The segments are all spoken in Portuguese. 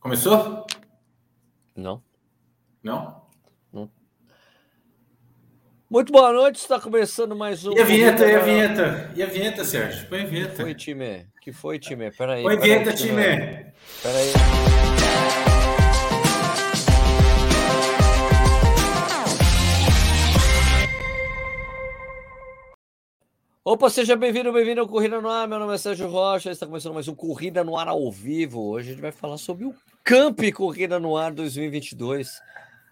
Começou? Não. Não? Muito boa noite, está começando mais um. E a vinheta, e a vinheta? E a vinheta, Sérgio? Põe a Que vinheta. foi, time? Que foi, time? Peraí. Põe a vinheta, time. Peraí. Opa, seja bem-vindo, bem-vindo ao Corrida no Ar. Meu nome é Sérgio Rocha. Está começando mais um Corrida no Ar ao vivo. Hoje a gente vai falar sobre o Camp Corrida no Ar 2022.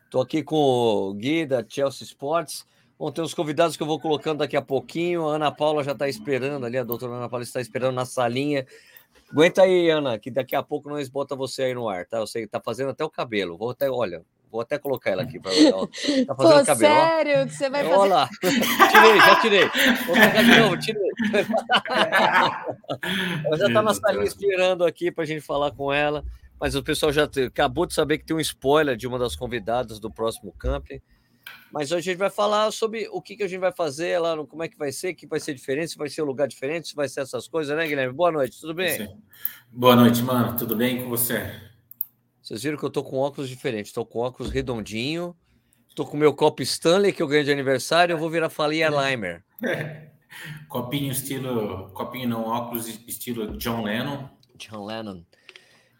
Estou aqui com o Gui da Chelsea Sports. Vão ter os convidados que eu vou colocando daqui a pouquinho. A Ana Paula já está esperando ali, a doutora Ana Paula está esperando na salinha. Aguenta aí, Ana, que daqui a pouco nós bota você aí no ar, tá? Eu sei que tá fazendo até o cabelo. Vou até, olha, vou até colocar ela aqui para Tá fazendo Pô, cabelo. ó. sério que você vai fazer? Olha lá. Tirei, já tirei. Vou pegar de novo, tirei. Ela já está na salinha esperando aqui para a gente falar com ela. Mas o pessoal já acabou de saber que tem um spoiler de uma das convidadas do próximo camping. Mas hoje a gente vai falar sobre o que, que a gente vai fazer lá, como é que vai ser, que vai ser diferente, se vai ser um lugar diferente, se vai ser essas coisas, né, Guilherme? Boa noite, tudo bem? Sim. Boa noite, mano. Tudo bem com você? Vocês viram que eu tô com óculos diferentes. Tô com óculos redondinho, tô com meu copo Stanley que eu ganhei de aniversário, eu vou virar Falia Limer. Copinho estilo. Copinho não, óculos estilo John Lennon. John Lennon.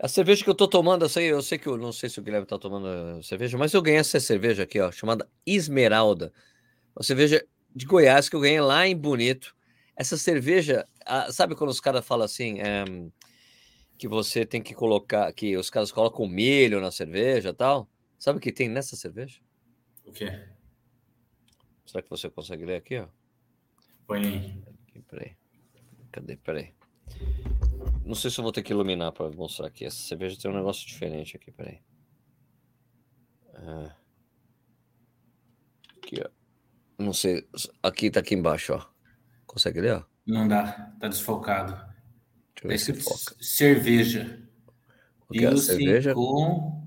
A cerveja que eu tô tomando, eu sei, eu sei que eu não sei se o Guilherme tá tomando eh, cerveja, mas eu ganhei essa cerveja aqui, ó, chamada Esmeralda. Uma cerveja de Goiás que eu ganhei lá em Bonito. Essa cerveja, ah, sabe quando os caras falam assim, em, que você tem que colocar, que os caras colocam milho na cerveja e tal? Sabe o que tem nessa cerveja? O quê? Será que você consegue ler aqui, ó? Põe aí. Aqui, peraí. Cadê? Peraí. Não sei se eu vou ter que iluminar para mostrar aqui. Essa cerveja tem um negócio diferente aqui, peraí. Ah. Aqui, ó. Não sei. Aqui tá aqui embaixo, ó. Consegue ler, ó? Não dá, tá desfocado. Deixa eu ver se cerveja. O que é cerveja? com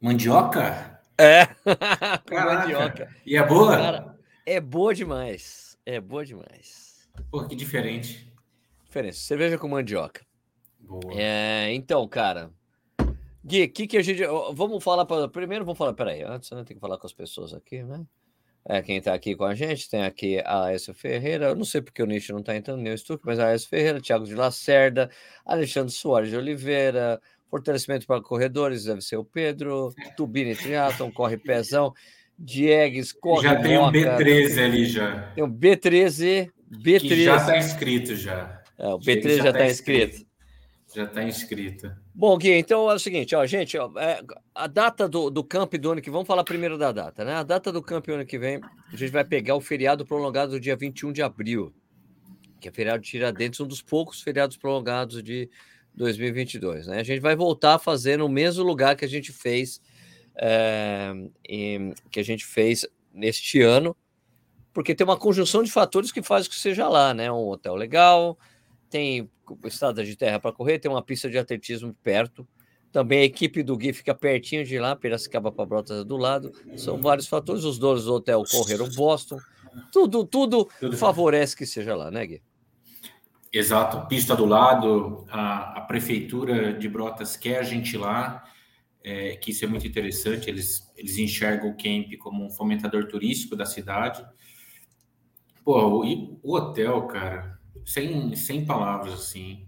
mandioca? É! Com mandioca. E é boa? Cara, é boa demais. É boa demais. Pô, que diferente. Diferença. Cerveja com mandioca. Boa. É, então, cara. Gui, o que, que a gente. Vamos falar. Pra, primeiro, vamos falar. Peraí, antes eu tenho que falar com as pessoas aqui, né? É, quem tá aqui com a gente tem aqui a Aécio Ferreira. Eu não sei porque o Nicho não tá entrando, nem o Stuck, mas a Aécio Ferreira, Thiago de Lacerda, Alexandre Soares de Oliveira, fortalecimento para corredores, deve ser o Pedro, Tubini Triatlon, corre pezão, Diegues, corre Já tem um Moca, B13 ali já. tem o B13, B13. Que já tá inscrito já. É, o Chega, B13 já está tá inscrito. Já tá inscrito. Bom, Gui, então é o seguinte, ó, gente, ó, é, a data do, do camp do ano que vamos falar primeiro da data, né? A data do camp ano que vem, a gente vai pegar o feriado prolongado do dia 21 de abril, que é feriado de Tiradentes, um dos poucos feriados prolongados de 2022, né? A gente vai voltar a fazer no mesmo lugar que a gente fez, é, em- que a gente fez neste ano, porque tem uma conjunção de fatores que faz que seja lá, né? Um hotel legal, tem estrada de terra para correr, tem uma pista de atletismo perto. Também a equipe do Gui fica pertinho de lá, Piracicaba para Brotas é do lado. São vários fatores. Os donos do hotel correram Boston. Tudo, tudo Tudo. favorece que seja lá, né, Gui? Exato, pista do lado, a, a prefeitura de Brotas quer a gente lá, é, que isso é muito interessante, eles, eles enxergam o camp como um fomentador turístico da cidade. Pô, o, e o hotel, cara, sem, sem palavras, assim.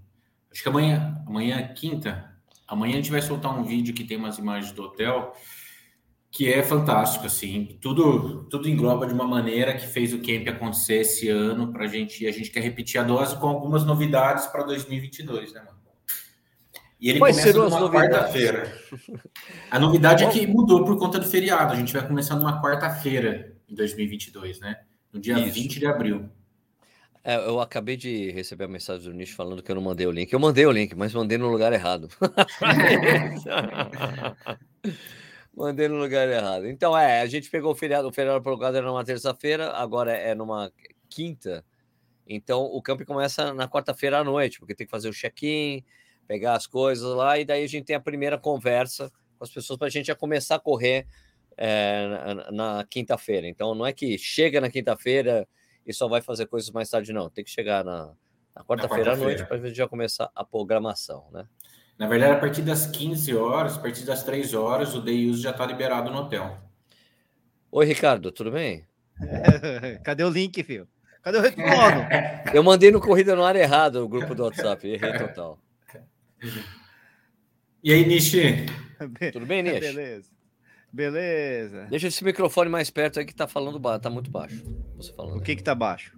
Acho que amanhã, amanhã é quinta, amanhã a gente vai soltar um vídeo que tem umas imagens do hotel, que é fantástico, assim. Tudo, tudo engloba de uma maneira que fez o camp acontecer esse ano para a gente. A gente quer repetir a dose com algumas novidades para 2022, né, mano? E ele Quais começa numa quarta-feira. A novidade é que mudou por conta do feriado. A gente vai começar numa quarta-feira em 2022, né? No dia Isso. 20 de abril. É, eu acabei de receber a mensagem do Nicho falando que eu não mandei o link. Eu mandei o link, mas mandei no lugar errado. mandei no lugar errado. Então, é, a gente pegou o feriado, o feriado prolongado era numa terça-feira, agora é numa quinta. Então, o camp começa na quarta-feira à noite, porque tem que fazer o check-in, pegar as coisas lá, e daí a gente tem a primeira conversa com as pessoas para a gente já começar a correr é, na, na quinta-feira. Então, não é que chega na quinta-feira e só vai fazer coisas mais tarde, não. Tem que chegar na, na quarta-feira à noite para a gente já começar a programação, né? Na verdade, a partir das 15 horas, a partir das 3 horas, o day use já está liberado no hotel. Oi, Ricardo, tudo bem? Cadê o link, filho? Cadê o retorno? Eu mandei no Corrida no Ar errado o grupo do WhatsApp, errei total. E aí, Nishi? Tudo bem, Nishi? Beleza. Beleza. Deixa esse microfone mais perto aí que tá falando baixo, tá muito baixo. Você falando. O que que tá baixo?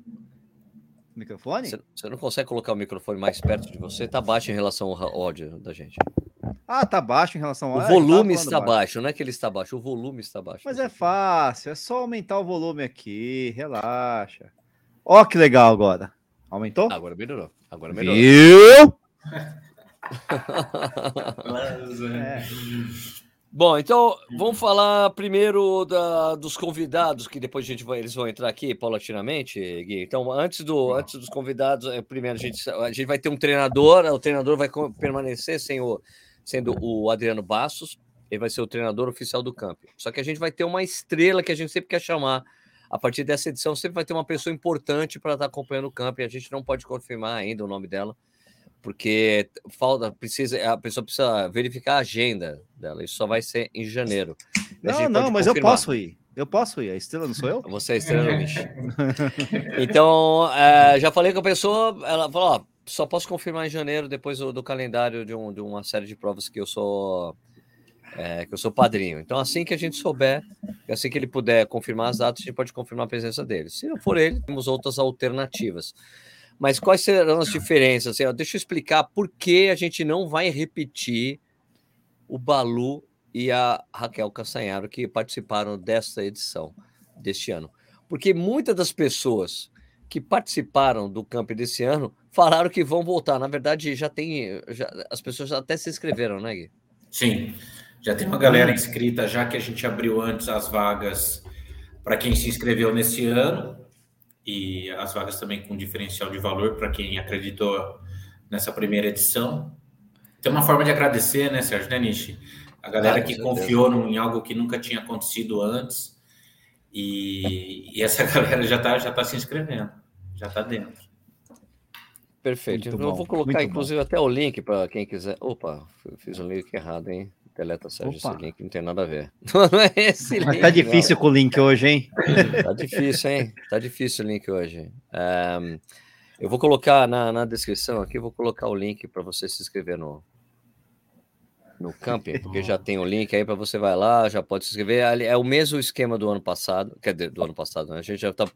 Microfone? Você, você, não consegue colocar o microfone mais perto de você? Tá baixo em relação ao áudio da gente. Ah, tá baixo em relação ao O volume está baixo. baixo. não é que ele está baixo, o volume está baixo. Mas é fácil, é só aumentar o volume aqui, relaxa. Ó que legal agora. Aumentou? Agora melhorou. Agora melhorou. Viu? é. Bom, então vamos falar primeiro da, dos convidados, que depois a gente vai, eles vão entrar aqui paulatinamente, Gui. Então, antes, do, antes dos convidados, é, primeiro a gente, a gente vai ter um treinador, o treinador vai permanecer sem o, sendo o Adriano Bastos, ele vai ser o treinador oficial do campo. Só que a gente vai ter uma estrela que a gente sempre quer chamar. A partir dessa edição, sempre vai ter uma pessoa importante para estar tá acompanhando o campo e a gente não pode confirmar ainda o nome dela, porque falta, precisa, a pessoa precisa verificar a agenda dela. Isso só vai ser em janeiro. Não, não, mas confirmar. eu posso ir. Eu posso ir. A estrela não sou eu? Você é a estrela do bicho. então, é, já falei com a pessoa, ela falou: ó, só posso confirmar em janeiro, depois do, do calendário de, um, de, uma série de provas que eu sou é, que eu sou padrinho. Então, assim que a gente souber, assim que ele puder confirmar as datas, a gente pode confirmar a presença dele. Se não for ele, temos outras alternativas. Mas quais serão as diferenças? Assim, deixa eu explicar por que a gente não vai repetir o Balu e a Raquel Castanharo que participaram desta edição deste ano. Porque muitas das pessoas que participaram do camp desse ano falaram que vão voltar. Na verdade, já tem. Já, as pessoas até se inscreveram, né, Gui? Sim, já tem uma galera inscrita, já que a gente abriu antes as vagas para quem se inscreveu nesse ano, e as vagas também com diferencial de valor para quem acreditou nessa primeira edição. Tem uma forma de agradecer, né, Sérgio Deniche? A galera ah, que confiou em algo que nunca tinha acontecido antes e, e essa galera já está já tá se inscrevendo, já está dentro. Perfeito. Muito eu bom, vou colocar, inclusive, bom. até o link para quem quiser. Opa, fiz um link errado, hein? Deleta, Sérgio, Opa. esse link não tem nada a ver. Não é esse Mas link, tá difícil não. com o link hoje, hein? Tá difícil, hein? Tá difícil o link hoje. Um, eu vou colocar na, na descrição aqui, vou colocar o link para você se inscrever no, no camping, porque já tem o link aí para você vai lá, já pode se inscrever. É o mesmo esquema do ano passado, quer dizer, do ano passado, né? A gente já está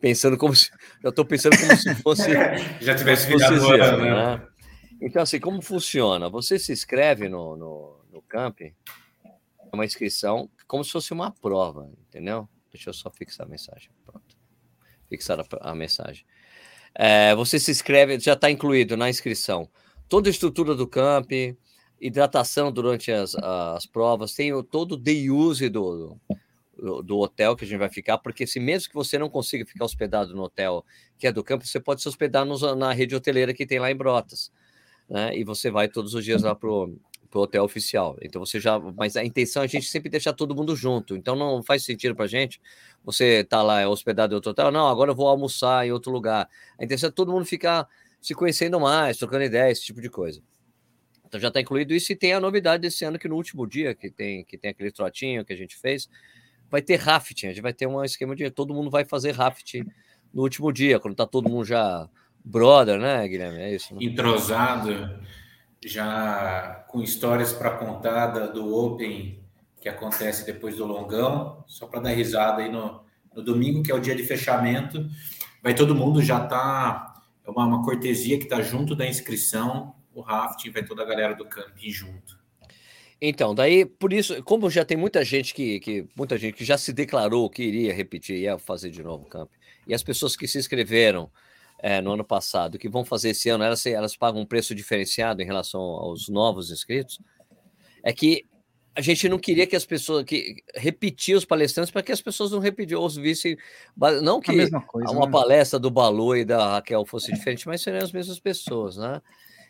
pensando como se. Já estou pensando como se fosse. já tivesse virado ano, né? né? Então, assim, como funciona? Você se inscreve no, no, no camping, é uma inscrição como se fosse uma prova, entendeu? Deixa eu só fixar a mensagem. Pronto. Fixar a, a mensagem. É, você se inscreve, já está incluído na inscrição toda a estrutura do camping hidratação durante as, as provas, tem o, todo o day use do, do, do, hotel que a gente vai ficar, porque se mesmo que você não consiga ficar hospedado no hotel que é do campo, você pode se hospedar nos, na rede hoteleira que tem lá em Brotas, né? E você vai todos os dias lá pro, pro hotel oficial. Então você já, mas a intenção é a gente sempre deixar todo mundo junto. Então não faz sentido para gente você tá lá hospedado em outro hotel, não, agora eu vou almoçar em outro lugar. A intenção é todo mundo ficar se conhecendo mais, trocando ideias, esse tipo de coisa. Então já está incluído isso e tem a novidade desse ano que no último dia, que tem, que tem aquele trotinho que a gente fez, vai ter rafting. A gente vai ter um esquema de todo mundo vai fazer rafting no último dia, quando está todo mundo já brother, né, Guilherme? É isso. Né? Entrosado, já com histórias para contar do Open que acontece depois do longão, só para dar risada aí no, no domingo, que é o dia de fechamento. Vai todo mundo já tá. É uma, uma cortesia que está junto da inscrição o rafting, vai toda a galera do camping junto. Então, daí, por isso, como já tem muita gente que, que muita gente que já se declarou que iria repetir, ia fazer de novo o camping, e as pessoas que se inscreveram é, no ano passado, que vão fazer esse ano, elas, elas pagam um preço diferenciado em relação aos novos inscritos, é que a gente não queria que as pessoas que repetir os palestrantes para que as pessoas não repetiam ou vissem não que coisa, uma né? palestra do Balu e da Raquel fosse diferente, mas seriam as mesmas pessoas, né?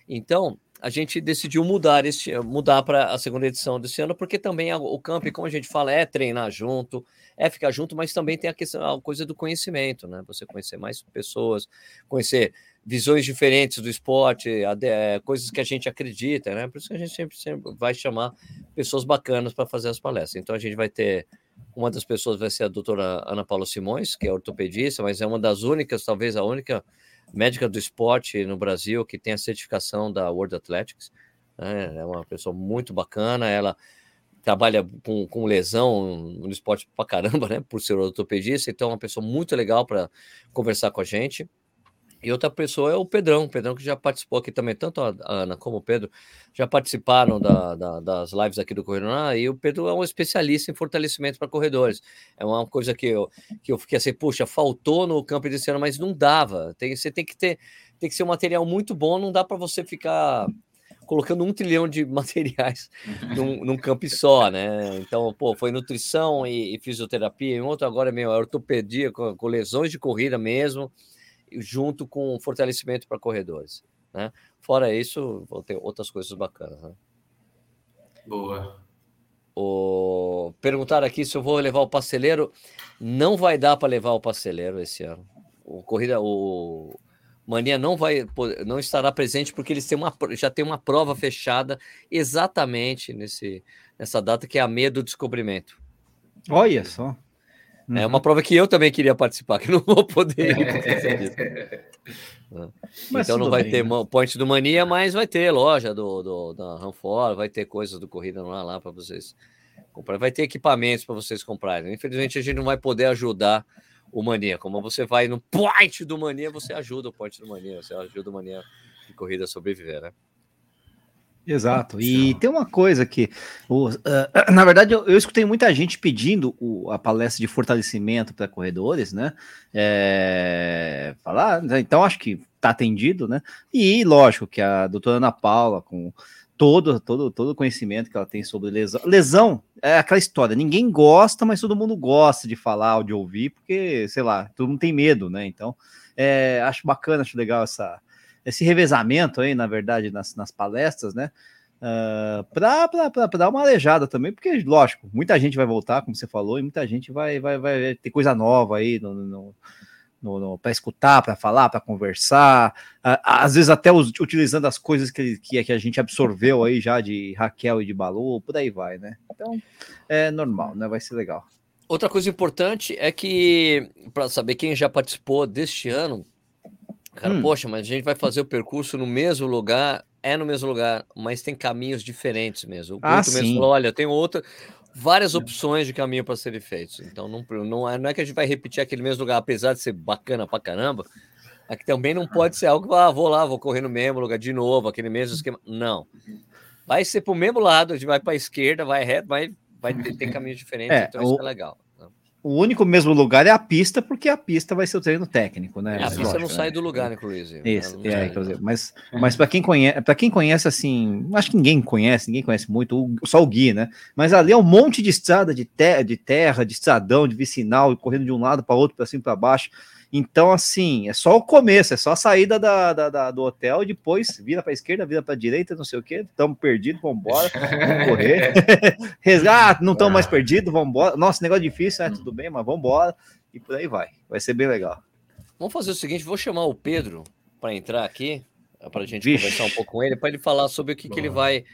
Então, a gente decidiu mudar este, mudar para a segunda edição desse ano, porque também o camp, como a gente fala, é treinar junto, é ficar junto, mas também tem a questão, a coisa do conhecimento, né? Você conhecer mais pessoas, conhecer visões diferentes do esporte, é, coisas que a gente acredita, né? Por isso que a gente sempre, sempre vai chamar pessoas bacanas para fazer as palestras. Então a gente vai ter uma das pessoas vai ser a doutora Ana Paula Simões, que é ortopedista, mas é uma das únicas, talvez a única médica do esporte no Brasil que tem a certificação da World Athletics. Né? É uma pessoa muito bacana, ela trabalha com, com lesão no esporte pra caramba, né? Por ser ortopedista, então é uma pessoa muito legal para conversar com a gente. E outra pessoa é o Pedrão, o Pedrão que já participou aqui também, tanto a Ana como o Pedro já participaram da, da, das lives aqui do Corredor, e o Pedro é um especialista em fortalecimento para corredores. É uma coisa que eu, que eu fiquei assim, puxa, faltou no campo desse ano, mas não dava. Tem, você tem que ter, tem que ser um material muito bom, não dá para você ficar colocando um trilhão de materiais num, num campo só, né? Então, pô, foi nutrição e, e fisioterapia, em outro agora é meio ortopedia, com, com lesões de corrida mesmo junto com fortalecimento para corredores. Né? Fora isso, vão ter outras coisas bacanas. Né? Boa. O... Perguntaram aqui se eu vou levar o pasteleiro. Não vai dar para levar o pasteleiro esse ano. O corrida, o Mania não vai, não estará presente porque eles têm uma, já tem uma prova fechada exatamente nesse, nessa data que é a meia do descobrimento. Olha só. Uhum. É uma prova que eu também queria participar, que não vou poder ir então não vai bem, ter né? point do Mania, mas vai ter loja do, do da Ranfora, vai ter coisas do Corrida lá, lá para vocês comprar, vai ter equipamentos para vocês comprarem. Infelizmente a gente não vai poder ajudar o Mania. Como você vai no point do Mania, você ajuda o point do Mania, você ajuda o Mania de corrida a sobreviver, né? Exato. E tem uma coisa que, o, uh, na verdade, eu, eu, escutei muita gente pedindo o, a palestra de fortalecimento para corredores, né? É, falar, né? então acho que está atendido, né? E lógico que a doutora Ana Paula, com todo, todo, todo o conhecimento que ela tem sobre lesão. Lesão é aquela história, ninguém gosta, mas todo mundo gosta de falar ou de ouvir, porque, sei lá, todo mundo tem medo, né? Então, é, acho bacana, acho legal essa esse revezamento aí, na verdade, nas, nas palestras, né? Uh, ah, para dar uma aleijada também, porque, lógico, muita gente vai voltar, como você falou, e muita gente vai, vai, vai ter coisa nova aí no, no, para escutar, para falar, para conversar, uh, às vezes até utilizando as coisas que, que, que, a gente absorveu aí já de Raquel e de Balu, por aí vai, né? Então é normal, né? Vai ser legal. Outra coisa importante é que, para saber quem já participou deste ano, Cara, hum. poxa, mas a gente vai fazer o percurso no mesmo lugar, é no mesmo lugar, mas tem caminhos diferentes mesmo. O ah, mesmo falou, olha, tem outra, várias opções de caminho para serem feitos. Então não, não, é, não é que a gente vai repetir aquele mesmo lugar, apesar de ser bacana pra caramba, aqui também não pode ser algo que ah, vou lá, vou correr no mesmo lugar de novo, aquele mesmo esquema. Não. Vai ser para o mesmo lado, a gente vai para a esquerda, vai reto, vai, vai ter, ter caminhos diferentes, é, então o... isso é legal o único mesmo lugar é a pista, porque a pista vai ser o treino técnico, né? É, a pista não sai né? do lugar, inclusive. Isso, é, inclusive. Mas, mas para quem conhece, para quem conhece assim, acho que ninguém conhece, ninguém conhece muito, só o Gui, né? Mas ali é um monte de estrada de, te de terra, de estradão, de vicinal, correndo de um lado para outro, para cima para baixo. Então, assim, é só o começo, é só a saída da, da, da do hotel e depois vira para a esquerda, vira para a direita, não sei o que, estamos perdidos, vamos embora, vamos correr. Resgate, não estamos mais perdidos, vamos embora. Nossa, negócio difícil, né? Tudo bem, mas vamos embora. E por aí vai. Vai ser bem legal. Vamos fazer o seguinte: vou chamar o Pedro para entrar aqui, para a gente Vixe. conversar um pouco com ele, para ele falar sobre o que, que ele vai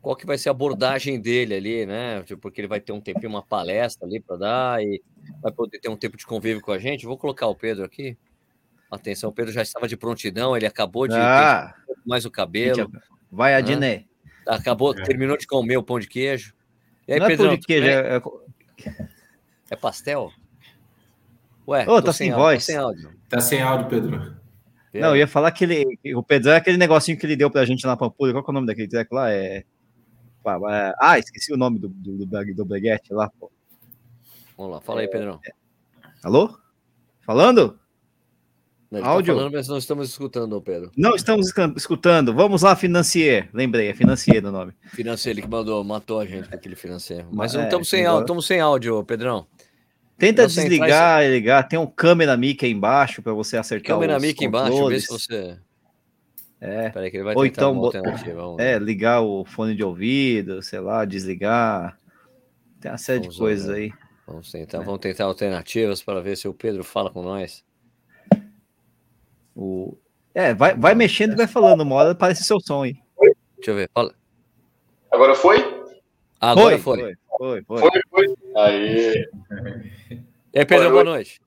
qual que vai ser a abordagem dele ali, né? Tipo, porque ele vai ter um tempinho, uma palestra ali para dar e vai poder ter um tempo de convívio com a gente. Vou colocar o Pedro aqui. Atenção, o Pedro já estava de prontidão, ele acabou de ah, mais o cabelo. Vai, Adnet. Acabou, é. terminou de comer o pão de queijo. E aí, Não Pedro, é pão de queijo, é... é pastel? Ué, oh, tá sem, sem voz. Tá sem áudio. Tá sem áudio, Pedro. Não, eu ia falar que ele, o Pedro é aquele negocinho que ele deu pra gente lá na Pampulha. Qual é o nome daquele treco lá? É ah, esqueci o nome do, do, do, do Breguete lá, pô. Vamos lá, fala aí, Pedrão. É... Alô? Falando? Não, tá Áudio? Tá falando, mas não estamos escutando, Pedro. Não estamos escutando. Vamos lá, Financier. Lembrei, é Financier o nome. Financier, ele que mandou, matou a gente com aquele Financier. Mas é, não estamos sem, áudio, estamos sem áudio, Pedrão. Tenta desligar e ligar. Tem um câmera mic aí embaixo para você acertar câmera mic embaixo, vê se você... É. Peraí, que ele vai Ou então, é, ligar o fone de ouvido, sei lá, desligar. Tem uma série vamos de coisas aí. Vamos tentar, é. vamos tentar alternativas para ver se o Pedro fala com nós. O... É, vai, vai mexendo e vai falando, uma hora parece seu som aí. Deixa eu ver, fala. Agora foi? Agora foi. Foi, foi. foi. Foi, foi. Aí. E aí, Pedro, boa noite.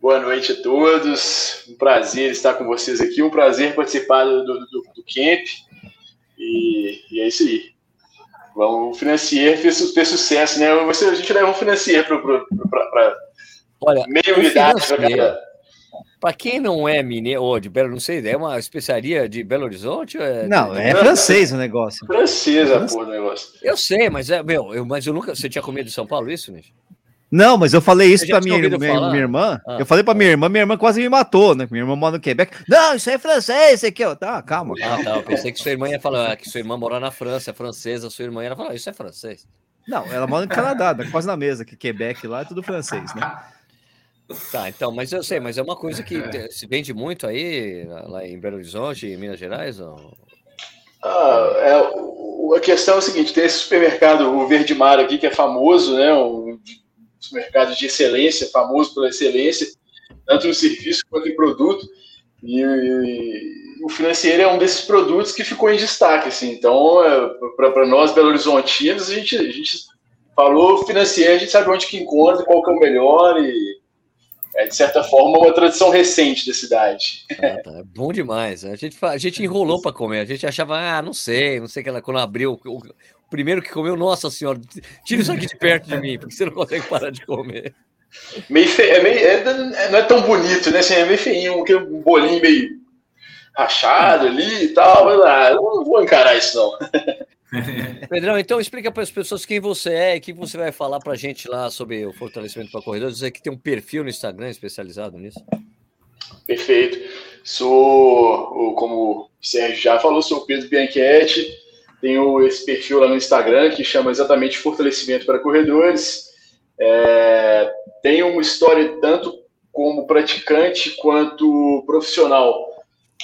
Boa noite a todos. Um prazer estar com vocês aqui. Um prazer participar do, do, do, camp. E, e, é isso aí. Vamos, o Financier fez sucesso, né? Você, a gente leva um Financier para meio unidade para cada, para quem não é mineiro, ou de Belo, não sei, é uma especiaria de Belo Horizonte? É... Não, é francês o negócio. Francesa, pô, o negócio. Eu sei, mas é, meu, eu, mas eu nunca. Você tinha comido em São Paulo isso, Nish? Não, mas eu falei isso para minha, minha, minha, irmã. Ah. Eu falei para minha irmã, minha irmã quase me matou, né? Minha irmã mora no Quebec. Não, isso é francês, isso aqui, ó. Tá, calma. Ah, tá. Eu pensei que sua irmã ia falar que sua irmã mora na França, é francesa, sua irmã ia falar, isso é francês. Não, ela mora no Canadá, né? quase na mesa, que Quebec lá é tudo francês, né? Tá, então, mas eu sei, mas é uma coisa que se vende muito aí, lá em Belo Horizonte, em Minas Gerais? Ou... Ah, é, a questão é a seguinte: tem esse supermercado, o Verde Mar aqui, que é famoso, né? Um supermercado de excelência, famoso pela excelência, tanto no serviço quanto em produto. E, e o financeiro é um desses produtos que ficou em destaque. Assim. Então, é, para nós, Belo Horizontinos, a gente, a gente falou financeiro, a gente sabe onde que encontra, qual que é o melhor e é, de certa forma, uma tradição recente da cidade. Ah, tá. É bom demais. A gente, a gente enrolou para comer. A gente achava, ah, não sei, não sei que ela quando abriu. O, primeiro que comeu, nossa senhora, tira isso aqui de perto de mim, porque você não consegue parar de comer. Meio fe... é meio... É, não é tão bonito, né? Assim, é meio feinho, um bolinho meio rachado ali e tal. Mas, ah, eu não vou encarar isso, não. Pedrão, então explica para as pessoas quem você é e o que você vai falar para a gente lá sobre o fortalecimento para corredores. Dizer que tem um perfil no Instagram especializado nisso. Perfeito. Sou, como o Sérgio já falou, sou o Pedro Bianchetti. Tenho esse perfil lá no Instagram que chama exatamente Fortalecimento para Corredores. É, tenho uma história tanto como praticante quanto profissional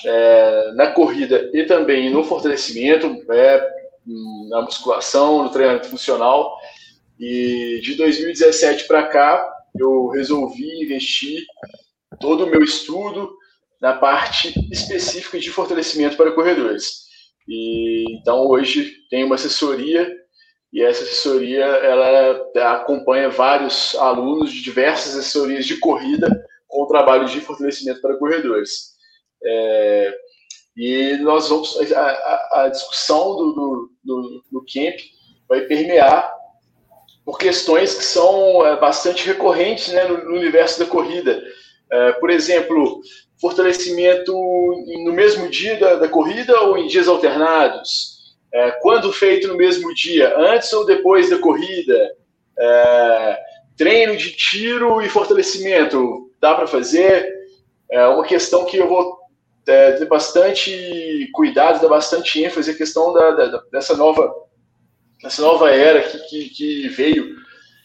é, na corrida e também no fortalecimento. É, na musculação, no treinamento funcional. E de 2017 para cá, eu resolvi investir todo o meu estudo na parte específica de fortalecimento para corredores. E então hoje tem uma assessoria e essa assessoria ela acompanha vários alunos de diversas assessorias de corrida com o trabalho de fortalecimento para corredores. É, e nós vamos. A, a discussão do, do, do, do, camp vai permear por questões que são é, bastante recorrentes né, no, no, universo da corrida. É, por exemplo, fortalecimento no mesmo dia da, da corrida ou em dias alternados? É, quando feito no mesmo dia, antes ou depois da corrida? É, treino de tiro e fortalecimento, dá para fazer? É uma questão que eu vou é, ter bastante cuidado, dar bastante ênfase à questão da, da, dessa nova dessa nova era que, que, que veio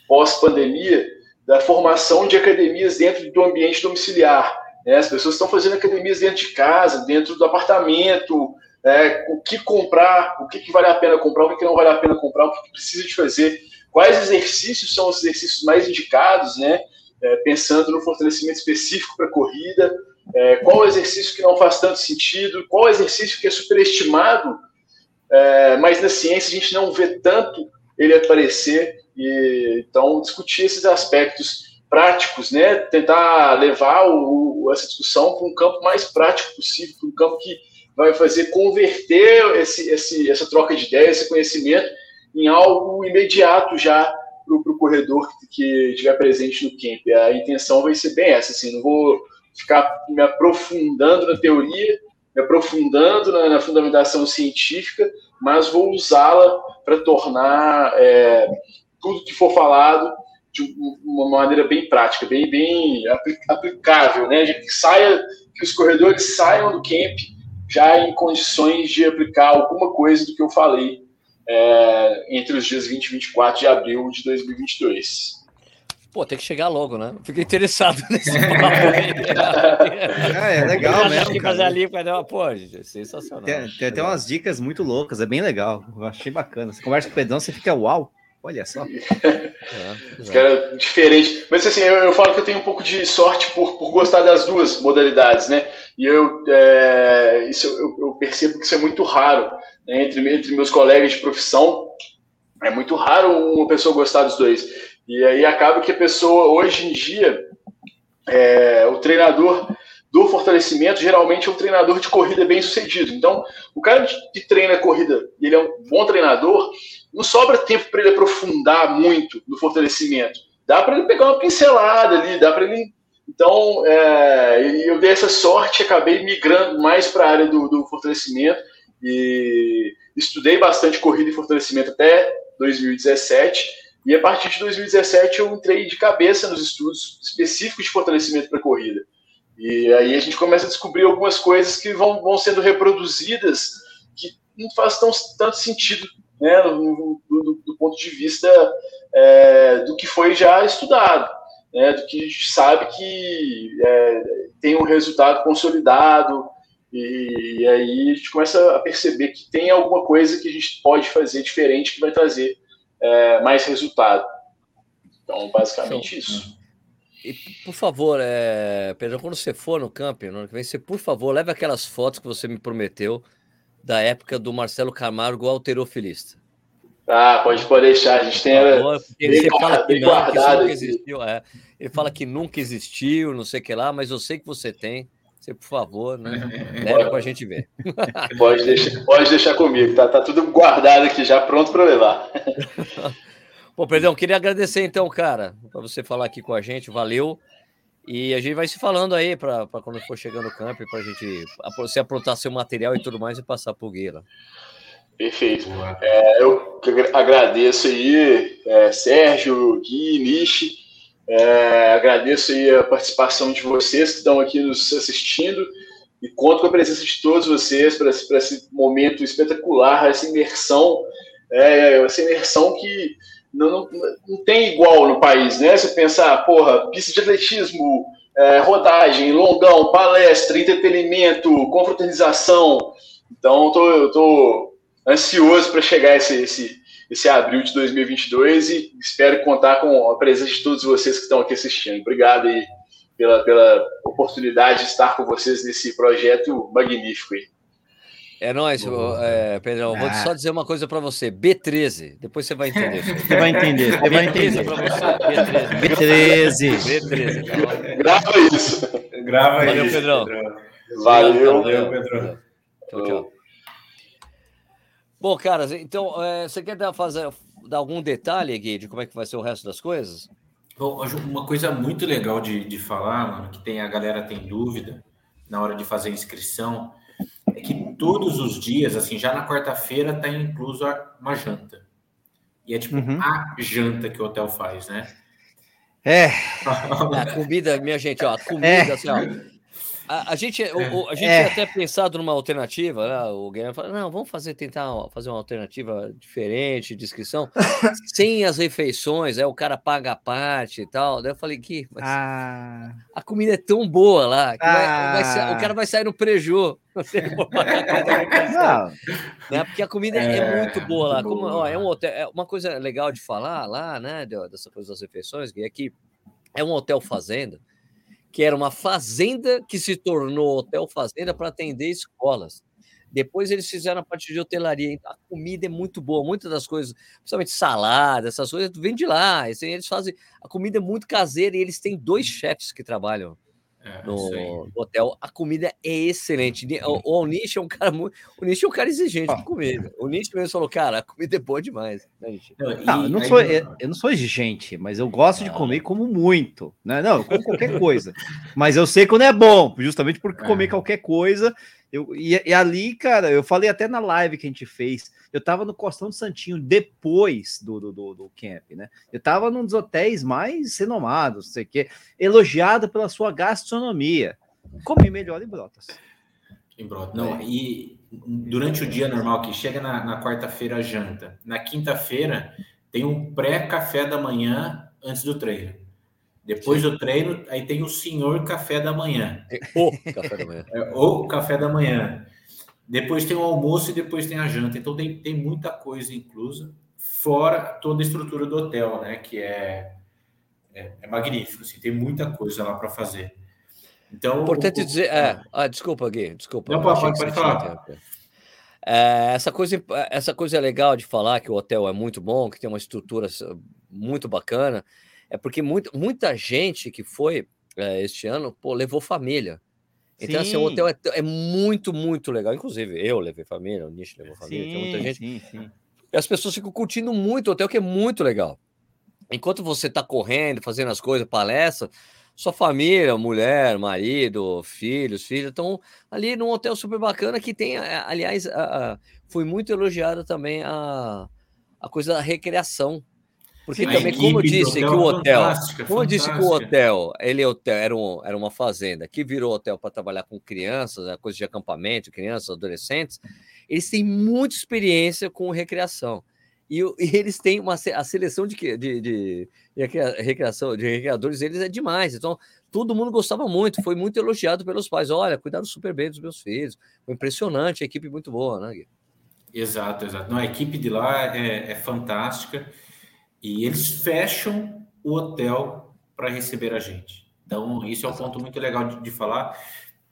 pós-pandemia, da formação de academias dentro do ambiente domiciliar. Né? As pessoas estão fazendo academias dentro de casa, dentro do apartamento, é, o que comprar, o que, que, vale a pena comprar, o que, que, não vale a pena comprar, o que, que precisa de fazer, quais exercícios são os exercícios mais indicados, né? É, pensando no fortalecimento específico para corrida, é, qual exercício que não faz tanto sentido, qual exercício que é superestimado, é, mas na ciência a gente não vê tanto ele aparecer, e, então discutir esses aspectos práticos, né, tentar levar o, essa discussão para um campo mais prático possível, para um campo que vai fazer converter esse, esse, essa troca de ideias, esse conhecimento, em algo imediato já para o corredor que, que estiver presente no camp. A intenção vai ser bem essa, assim, não vou ficar me aprofundando na teoria, me aprofundando na, na fundamentação científica, mas vou usá-la para tornar é, tudo que for falado de uma maneira bem prática, bem, bem aplicável, né? Que saia, que os corredores saiam do camp já em condições de aplicar alguma coisa do que eu falei é, entre os dias 20 e 24 de abril de 2022. Pô, tem que chegar logo, né? Fiquei interessado nesse é, é legal mesmo. Que fazer ali pô, gente, é sensacional. Tem, tem até umas dicas muito loucas, é bem legal. Eu achei bacana. Você conversa com o Pedrão, você fica uau. Olha só. É, Os caras diferente. Mas assim, eu, eu, falo que eu tenho um pouco de sorte por, por gostar das duas modalidades, né? E eu, é, isso, eu, eu, percebo que isso é muito raro né? entre, entre meus colegas de profissão. É muito raro uma pessoa gostar dos dois. E aí acaba que a pessoa, hoje em dia, é, o treinador do fortalecimento geralmente é um treinador de corrida bem sucedido. Então, o cara que treina corrida ele é um bom treinador, não sobra tempo para ele aprofundar muito no fortalecimento. Dá para ele pegar uma pincelada ali, dá para ele. Então, é, eu dei essa sorte, acabei migrando mais para a área do, do fortalecimento e estudei bastante corrida e fortalecimento até 2017. E a partir de 2017 eu entrei de cabeça nos estudos específicos de fortalecimento para corrida. E aí a gente começa a descobrir algumas coisas que vão, vão sendo reproduzidas que não faz tão, tanto sentido né, do, do, do ponto de vista é, do que foi já estudado, né, do que a gente sabe que é, tem um resultado consolidado, e, e, aí a gente começa a perceber que tem alguma coisa que a gente pode fazer diferente que vai trazer é, mais resultado. Então, basicamente isso. E, por favor, é, Pedro, quando você for no camping, no ano que vem, você, por favor, leve aquelas fotos que você me prometeu da época do Marcelo Camargo alterofilista. Ah, pode, pode deixar. A gente tem. Favor, ele fala que, não, que nunca existiu. É. Ele fala que nunca existiu, não sei o que lá, mas eu sei que você tem. Você, por favor, né? Leve para a gente ver. Pode deixar, pode deixar comigo, tá, tá tudo guardado aqui já, pronto para levar. Bom, perdão, queria agradecer então, cara, para você falar aqui com a gente, valeu. E a gente vai se falando aí para quando for chegando no campo, para a gente você aprontar seu material e tudo mais e passar por Gueira. Perfeito. É, eu agradeço aí, é, Sérgio, Gui, Nishi. É, agradeço aí a participação de vocês que estão aqui nos assistindo e conto com a presença de todos vocês para esse, esse, momento espetacular, essa imersão, é, essa imersão que não, não, não, tem igual no país, né? Você pensar, porra, pista de atletismo, é, rodagem, longão, palestra, entretenimento, confraternização. Então, tô, eu tô ansioso para chegar esse, esse, esse abril de 2022 e espero contar com a presença de todos vocês que estão aqui assistindo. Obrigado aí pela, pela oportunidade de estar com vocês nesse projeto magnífico aí. É nóis, é, Pedrão. Vou ah. só dizer uma coisa para você. B13, depois você vai entender. Você vai entender, você vai entender. B13. B13. B13 Grava isso. Grava Valeu, isso. Pedrão. Valeu, Valeu, Pedrão. Tchau, tchau. Bom, caras, então, é, você quer dar, fazer, dar algum detalhe, Gui, de como é que vai ser o resto das coisas? Bom, uma coisa muito legal de, de falar, mano, que tem a galera tem dúvida na hora de fazer a inscrição, é que todos os dias, assim, já na quarta-feira tá incluso uma janta. E é tipo uhum. a janta que o hotel faz, né? É. a comida, minha gente, ó, a comida, é. assim, ó, a, a gente, é. o, a gente é. tinha até pensado numa alternativa, né? o Guilherme falou, não, vamos fazer, tentar fazer uma alternativa diferente de inscrição, sem as refeições, aí o cara paga a parte e tal. Daí eu falei, que ah. a comida é tão boa lá, que ah. vai, vai ser, o cara vai sair no preju. Né? Porque a comida é, é muito boa lá. Como, ó, é um hotel, é uma coisa legal de falar lá, né? Dessa coisa das refeições, é que é um hotel fazenda que era uma fazenda que se tornou hotel fazenda para atender escolas. Depois eles fizeram a parte de hotelaria. Então, a comida é muito boa, muitas das coisas, principalmente salada, essas coisas, vem de lá. Assim, eles fazem. A comida é muito caseira e eles têm dois chefes que trabalham é, no, no, hotel. A comida é excelente. O, o Nish é um cara muito. O Nish é um cara exigente com comida. O Nish mesmo falou, cara, a comida é boa demais. Né, não, eu, não sou, eu, eu, não sou exigente, mas eu gosto de comer como muito. Né? Não, eu como qualquer coisa. Mas eu sei quando é bom, justamente porque comer é. qualquer coisa eu, e, e, ali, cara, eu falei até na live que a gente fez, eu tava no Costão do Santinho depois do, do, do, do camp, né? Eu tava num dos hotéis mais renomados, não sei o quê, elogiado pela sua gastronomia. Comi melhor em Brotas. Em Brotas. Não, é. e durante o dia normal, que chega na, na quarta-feira janta, na quinta-feira tem um pré-café da manhã antes do treino. Depois Sim. do treino, aí tem o senhor café da manhã. É o café da manhã. É, o café da manhã. Depois tem o almoço e depois tem a janta. Então tem, tem muita coisa inclusa. fora toda a estrutura do hotel, né? Que é, é, é magnífico, assim, tem muita coisa lá para fazer. Então, importante o, dizer, é, ah, desculpa, Gui, desculpa. Não, pode, pode falar. É, essa, coisa, essa coisa é legal de falar que o hotel é muito bom, que tem uma estrutura muito bacana, é porque muito, muita gente que foi é, este ano pô, levou família. Então, sim. assim, o hotel é, é, muito, muito legal. Inclusive, eu levei família, o Nish levou família, sim, tem muita gente. Sim, sim. E as pessoas ficam curtindo muito o hotel, que é muito legal. Enquanto você está correndo, fazendo as coisas, palestra, sua família, mulher, marido, filhos, filhos, estão ali num hotel super bacana que tem, aliás, a, a, foi muito elogiada também a, a coisa da recreação. Porque Sim, também, como eu disse que o hotel, como disse que o hotel, ele é hotel, era, um, era uma fazenda que virou hotel para trabalhar com crianças, né, coisa de acampamento, crianças, adolescentes, eles têm muita experiência com recreação. E, e eles têm uma a seleção de, de, de, de recreação, de recreadores, eles é demais. Então, todo mundo gostava muito, foi muito elogiado pelos pais. Olha, cuidaram super bem dos meus filhos. Foi impressionante, a equipe muito boa, né, Gui? Exato, exato. Não, a equipe de lá é, é fantástica. E eles fecham o hotel para receber a gente. Então, isso é um ponto muito legal de, de falar.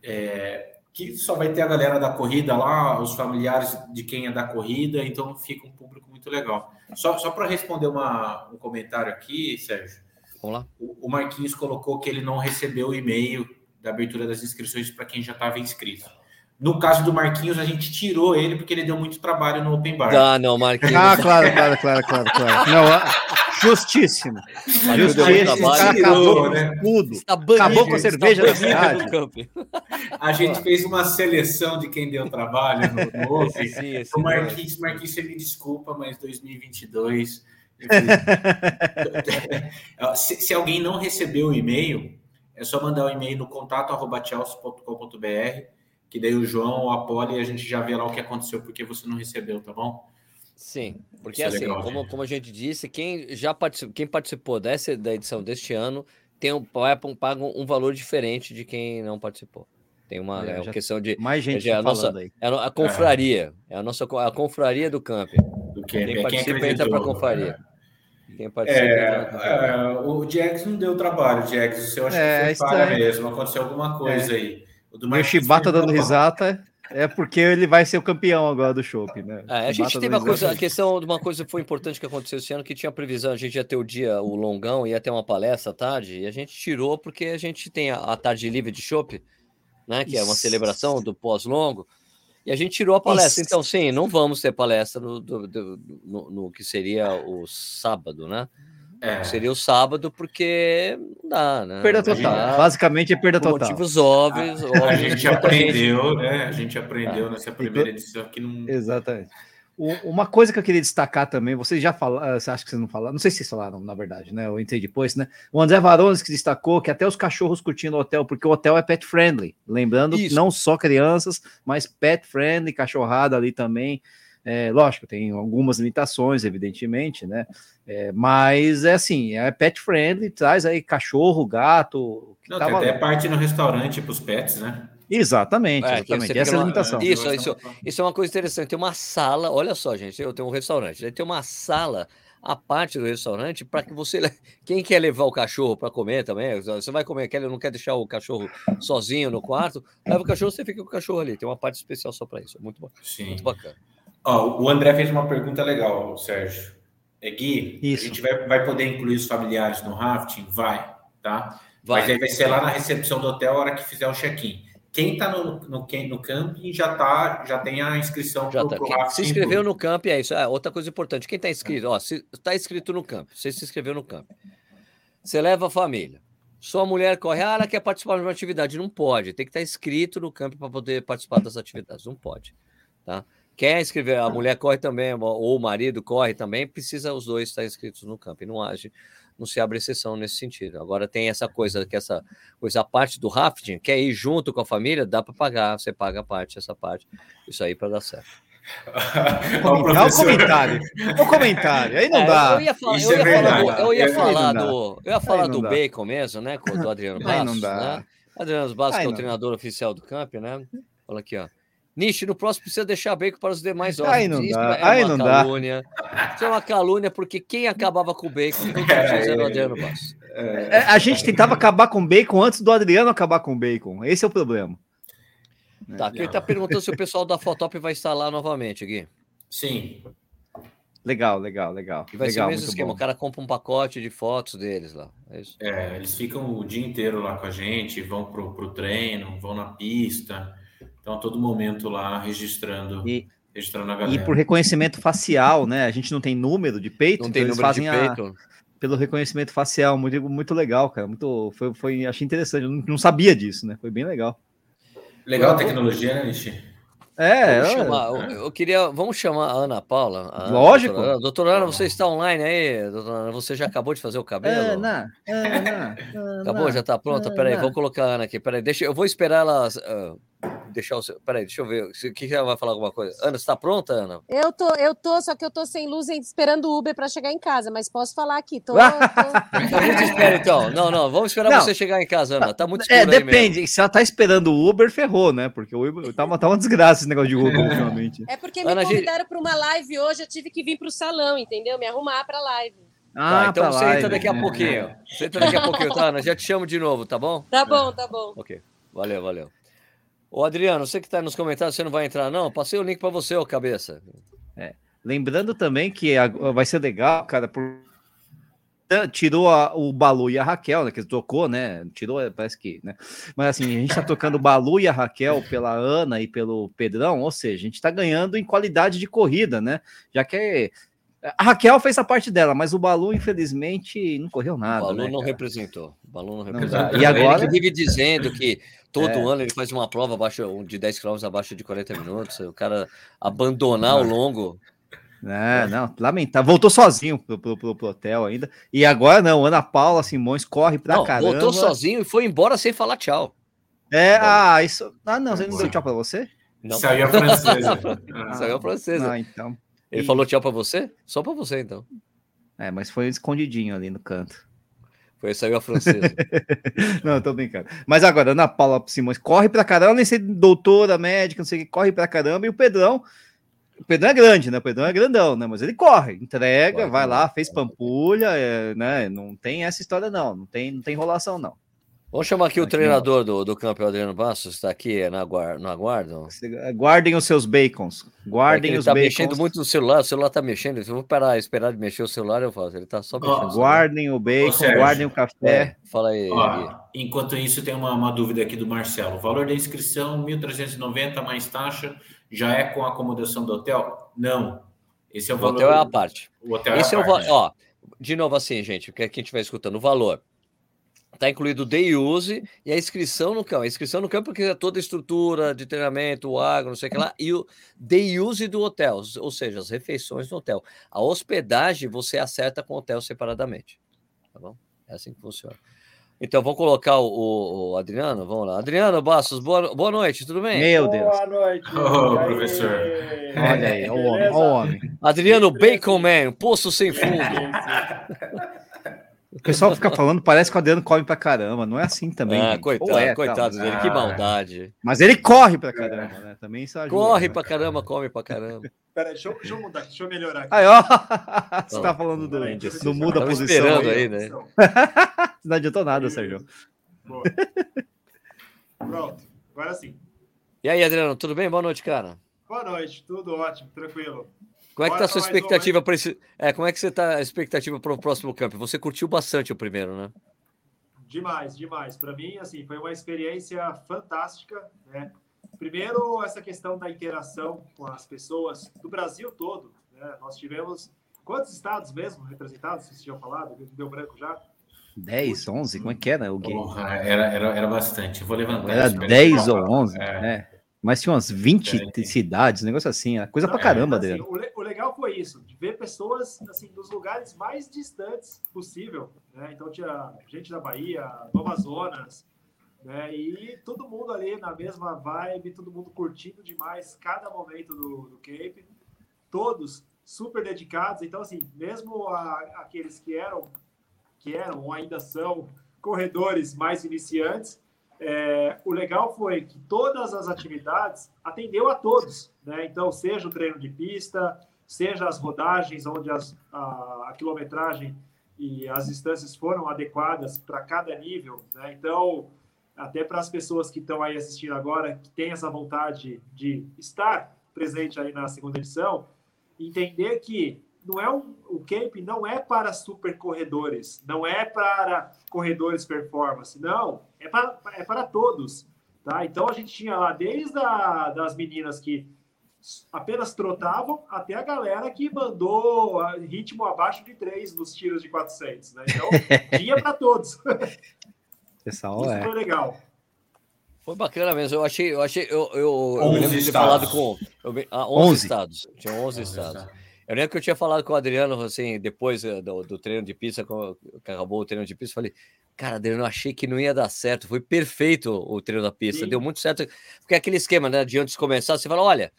É, que só vai ter a galera da corrida lá, os familiares de quem é da corrida, então fica um público muito legal. Só, só para responder uma, um comentário aqui, Sérgio. Vamos lá. O, o Marquinhos colocou que ele não recebeu o e-mail da abertura das inscrições para quem já estava inscrito. No caso do Marquinhos, a gente tirou ele porque ele deu muito trabalho no Open Bar. Ah, não, Marquinhos. Ah, claro, claro, claro, claro, claro. Não, justíssimo. Justíssimo. acabou né? tudo. acabou com a cerveja da cidade. A gente fez uma seleção de quem deu trabalho no, no Open. Sim, sim, o Marquinhos, Marquinhos, você me desculpa, mas 2022... se, se alguém não recebeu o e-mail, é só mandar o um e-mail no contato arroba que daí o João, o Apolo, e a gente já vê lá o que aconteceu, porque você não recebeu, tá bom? Sim, porque Isso é assim, é legal, como, como a gente disse, quem já participou, quem participou dessa da edição deste ano tem um, paga um valor diferente de quem não participou. Tem uma, é, é uma questão de. Mais gente é a nossa, aí. É a confraria. É. é a nossa a confraria do camping. Do quem, quem participa quem entra para a confraria. Quem participa é, é, o não deu trabalho, Jax. O seu acho que foi falha mesmo. Aconteceu alguma coisa aí. O do Shibata dando risada é porque ele vai ser o campeão agora do Chopp, né? É, a gente teve uma coisa, a questão de uma coisa que foi importante que aconteceu esse ano, que tinha previsão, a gente ia ter o dia, o longão, ia ter uma palestra à tarde, e a gente tirou porque a gente tem a, a tarde livre de Chopp, né? Que é uma celebração do pós-longo. E a gente tirou a palestra. Então, sim, não vamos ter palestra no, do, do, no, no que seria o sábado, né? É. Seria o sábado, porque não dá, né? Perda total. Gente, Basicamente é perda total. Motivos óbvios. A, óbvios, a gente aprendeu, né? A gente aprendeu ah. nessa primeira edição que não. Exatamente. Uma coisa que eu queria destacar também, vocês já falaram, você acha que vocês não falaram? Não sei se vocês falaram, na verdade, né? Eu entrei depois, né? O André Varones que destacou que até os cachorros curtindo o hotel, porque o hotel é pet friendly. Lembrando, Isso. não só crianças, mas pet friendly, cachorrada ali também. É, lógico, tem algumas limitações, evidentemente, né? É, mas é assim, é pet friendly, traz aí cachorro, gato. Não, tem até parte no restaurante para os pets, né? Exatamente, é, exatamente. Essa é a limitação. Isso, isso, isso é uma coisa interessante. Tem uma sala, olha só, gente, eu tenho um restaurante, tem uma sala a parte do restaurante para que você. Quem quer levar o cachorro para comer também, você vai comer, quer, não quer deixar o cachorro sozinho no quarto, leva o cachorro, você fica com o cachorro ali. Tem uma parte especial só para isso. É muito, Sim. muito bacana. Ó, o André fez uma pergunta legal, Sérgio. É, Gui, Isso. a gente vai, vai poder incluir os familiares no rafting? Vai, tá? Vai. Mas aí vai ser lá na recepção do hotel a hora que fizer o check-in. Quem está no, no, no camping já tá, já tem a inscrição já pro, tá. Pro se inscreveu no camping, é isso. É, outra coisa importante. Quem está inscrito, ó, se está inscrito no camping, você se inscreveu no camping. Você leva a família. Sua mulher corre, ah, ela quer participar de uma atividade. Não pode, tem que estar tá inscrito no camping para poder participar das atividades. Não pode. Tá? Quer inscrever, a mulher corre também, ou o marido corre também, precisa os dois estar inscritos no campo. E não age, não se abre exceção nesse sentido. Agora tem essa coisa, que essa coisa, a parte do rafting, quer ir junto com a família, dá para pagar, você paga a parte, essa parte, isso aí para dar certo. o comentário. O comentário. Aí não é, dá. Eu ia, falar, eu ia é falar, do, eu ia falar do, eu ia falar do Bacon mesmo, né? Do Adriano Bastos. Né? Adriano Bastos, que é o treinador oficial do camp, né? Olha aqui, ó. Nish, no próximo precisa deixar bacon para os demais hóspedes. Aí não Isso dá, é aí uma não calúnia. Dá. Isso é uma calúnia, porque quem acabava com o bacon era o Adriano Bastos. É, a gente tentava acabar com o bacon antes do Adriano acabar com o bacon. Esse é o problema. Tá, ele está perguntando se o pessoal da Fotop vai estar lá novamente, Gui. Sim. Legal, legal, legal. E vai legal, ser o mesmo esquema. Bom. O cara compra um pacote de fotos deles lá. É, isso. é, eles ficam o dia inteiro lá com a gente, vão pro, pro treino, vão na pista. Então, a todo momento lá registrando. E, registrando a galera. E por reconhecimento facial, né? A gente não tem número de peito, não então tem eles número fazem de a, peito. pelo reconhecimento facial, muito, muito legal, cara. Muito, foi, foi, achei interessante. Eu não, não sabia disso, né? Foi bem legal. Legal a tecnologia, né, Nishi? É, vamos chamar, eu, eu, queria. Vamos chamar a Ana Paula. A Lógico. Doutora Ana, doutora Ana, você está online aí? Doutora Ana, você já acabou de fazer o cabelo? Ana, Ana, Ana Acabou, já está pronta? Peraí, vou colocar a Ana aqui. Peraí, deixa, eu vou esperar ela. Uh, deixar o seu. Peraí, deixa eu ver. O que ela vai falar alguma coisa? Ana, você está pronta, Ana? Eu tô, eu tô, só que eu tô sem luz esperando o Uber para chegar em casa, mas posso falar aqui. Tô, tô... a gente espera então. Não, não, vamos esperar não. você chegar em casa, Ana. Tá muito É, depende. Se ela tá esperando o Uber, ferrou, né? Porque o Uber tá uma, tá uma desgraça esse negócio de Uber ultimamente. É porque me Ana, convidaram gente... para uma live hoje, eu tive que vir para o salão, entendeu? Me arrumar para live. Ah, tá, então você live. entra daqui a pouquinho. Você entra daqui a pouquinho, tá, Ana? Já te chamo de novo, tá bom? Tá bom, tá bom. Ok. Valeu, valeu. Ô, Adriano, você que está nos comentários, você não vai entrar, não? Passei o link para você, ô cabeça. É. Lembrando também que vai ser legal, cara, por... tirou a, o Balu e a Raquel, né? Que tocou, né? Tirou, parece que, né? Mas assim, a gente está tocando o Balu e a Raquel pela Ana e pelo Pedrão, ou seja, a gente está ganhando em qualidade de corrida, né? Já que a Raquel fez a parte dela, mas o Balu, infelizmente, não correu nada. O Balu né, não cara? representou. O Balu não representou. Não, e agora? Ele vive dizendo que todo é. ano ele faz uma prova abaixo de 10 km abaixo de 40 minutos. O cara abandonar não. o longo. É, não, lamentável. Voltou sozinho pro, pro, pro, pro, hotel ainda. E agora não, Ana Paula Simões corre pra não, caramba. Voltou sozinho e foi embora sem falar tchau. É, Bom. ah, isso. Ah, não, você não deu tchau pra você? Não. Saiu a francesa. Saiu a francesa. Ah, então. Ele e... falou tchau para você? Só para você, então. É, mas foi escondidinho ali no canto. Foi, saiu a francesa. não, tô brincando. Mas agora, Ana Paula Simões corre pra caramba, nem sei doutora, médica, não sei o que, corre pra caramba, e o Pedrão. O Pedrão é grande, né? O Pedrão é grandão, né? Mas ele corre, entrega, corre, vai lá, fez pampulha, é, né? Não tem essa história, não. Não tem, não tem enrolação, não. Vamos chamar aqui o treinador do, do campo, Adriano Bastos, está aqui na guarda, no aguardo. Guardem os seus bacons. Guardem é os tá bacons. mexendo muito no celular, o celular está mexendo. Se eu vou parar, esperar de mexer o celular, eu faço. Ele está só mexendo. Oh, guardem o bacon, Sérgio, guardem o café. É, fala aí. Ó, enquanto isso, tem uma, uma, dúvida aqui do Marcelo. O valor da inscrição, 1.390 mais taxa, já é com a acomodação do hotel? Não. Esse é o, o valor. O hotel é a parte. O hotel Esse é a é parte. O, ó, de novo assim, gente, o que a gente vai escutando? O valor Está incluído o day use e a inscrição no campo. A inscrição no campo porque é toda a estrutura de treinamento, o agro, não sei o que lá, e o day use do hotel, ou seja, as refeições no hotel. A hospedagem você acerta com o hotel separadamente. Tá bom? É assim que funciona. Então, vamos colocar o, o Adriano? Vamos lá. Adriano Bastos, boa, boa noite, tudo bem? Meu Deus. Boa noite. Oh, professor. Olha aí, o homem, o homem. Adriano Bacon Man, poço sem fundo. O pessoal fica falando, parece que o Adriano come pra caramba. Não é assim também. Ah, coitado, é, coitado tá, dele, que maldade. Mas ele corre pra caramba, né? Também isso ajuda, Corre né? pra caramba, come pra caramba. Peraí, deixa, deixa eu mudar, deixa eu melhorar aqui. Aí, ó. Você tá falando do, do muda a posição. esperando aí, né? não adiantou nada, Sérgio. Boa. Pronto, agora sim. E aí, Adriano, tudo bem? Boa noite, cara. Boa noite, tudo ótimo, tranquilo. Como é que está a sua expectativa para esse. É, como é que você está a expectativa para o próximo campo? Você curtiu bastante o primeiro, né? Demais, demais. Para mim, assim, foi uma experiência fantástica, né? Primeiro, essa questão da interação com as pessoas do Brasil todo. Né? Nós tivemos quantos estados mesmo representados? Vocês tinham falado? Deu branco já? 10, 11? Como é que era o game? era, era, era bastante. vou levantar. Era 10 ou 11? É. é. Mas tinha umas 20 é, cidades, um negócio assim, coisa Não, pra caramba é, assim, dele. O, le o, legal foi isso, de ver pessoas assim, dos lugares mais distantes possível. Né? Então tinha gente da Bahia, do Amazonas, né? e todo mundo ali na mesma vibe, todo mundo curtindo demais cada momento do, do Cape, todos super dedicados. Então, assim, mesmo a, aqueles que eram, que eram ou ainda são corredores mais iniciantes, é, o legal foi que todas as atividades atendeu a todos, né? Então, seja o treino de pista, seja as rodagens, onde as, a, a quilometragem e as distâncias foram adequadas para cada nível, né? Então, até para as pessoas que estão aí assistindo agora, que têm essa vontade de estar presente aí na segunda edição, entender que não é um, o Cape não é para super corredores, não é para corredores performance, não, é para, é para todos. Tá? Então a gente tinha lá desde a, das meninas que apenas trotavam até a galera que mandou ritmo abaixo de 3 nos tiros de 400. Né? Então tinha para todos. Pessoal, Isso é. foi legal. Foi bacana mesmo. Eu achei, eu achei, eu, eu, eu 11 lembro de ter falado com eu, ah, 11, 11. estados. Tinha 11 estados. Eu lembro que eu tinha falado com o Adriano, assim, depois eh, do, do treino de pista, quando que acabou o treino de pista, eu falei, cara, Adriano, eu achei que não ia dar certo. Foi perfeito o treino da pista, Sim. deu muito certo. Porque é aquele esquema, né? De antes de começar, você fala, olha,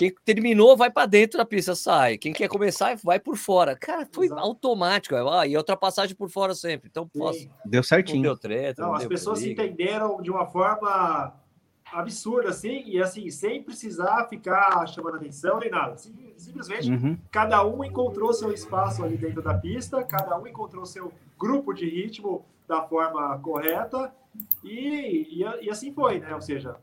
quem terminou vai para dentro da pista, sai. Quem quer começar, vai por fora. Cara, foi Exato. automático. Ah, e ultrapassagem por fora sempre. Então, Sim. Deu não certinho. deu treta. Não, não as deu pessoas briga. entenderam de uma forma absurda, assim, e assim, sem precisar ficar chamando atenção nem nada. Sim- Simplesmente Uhum. cada um encontrou seu espaço ali dentro da pista, cada um encontrou seu grupo de ritmo da forma correta, e, e, e assim foi, né? Ou seja,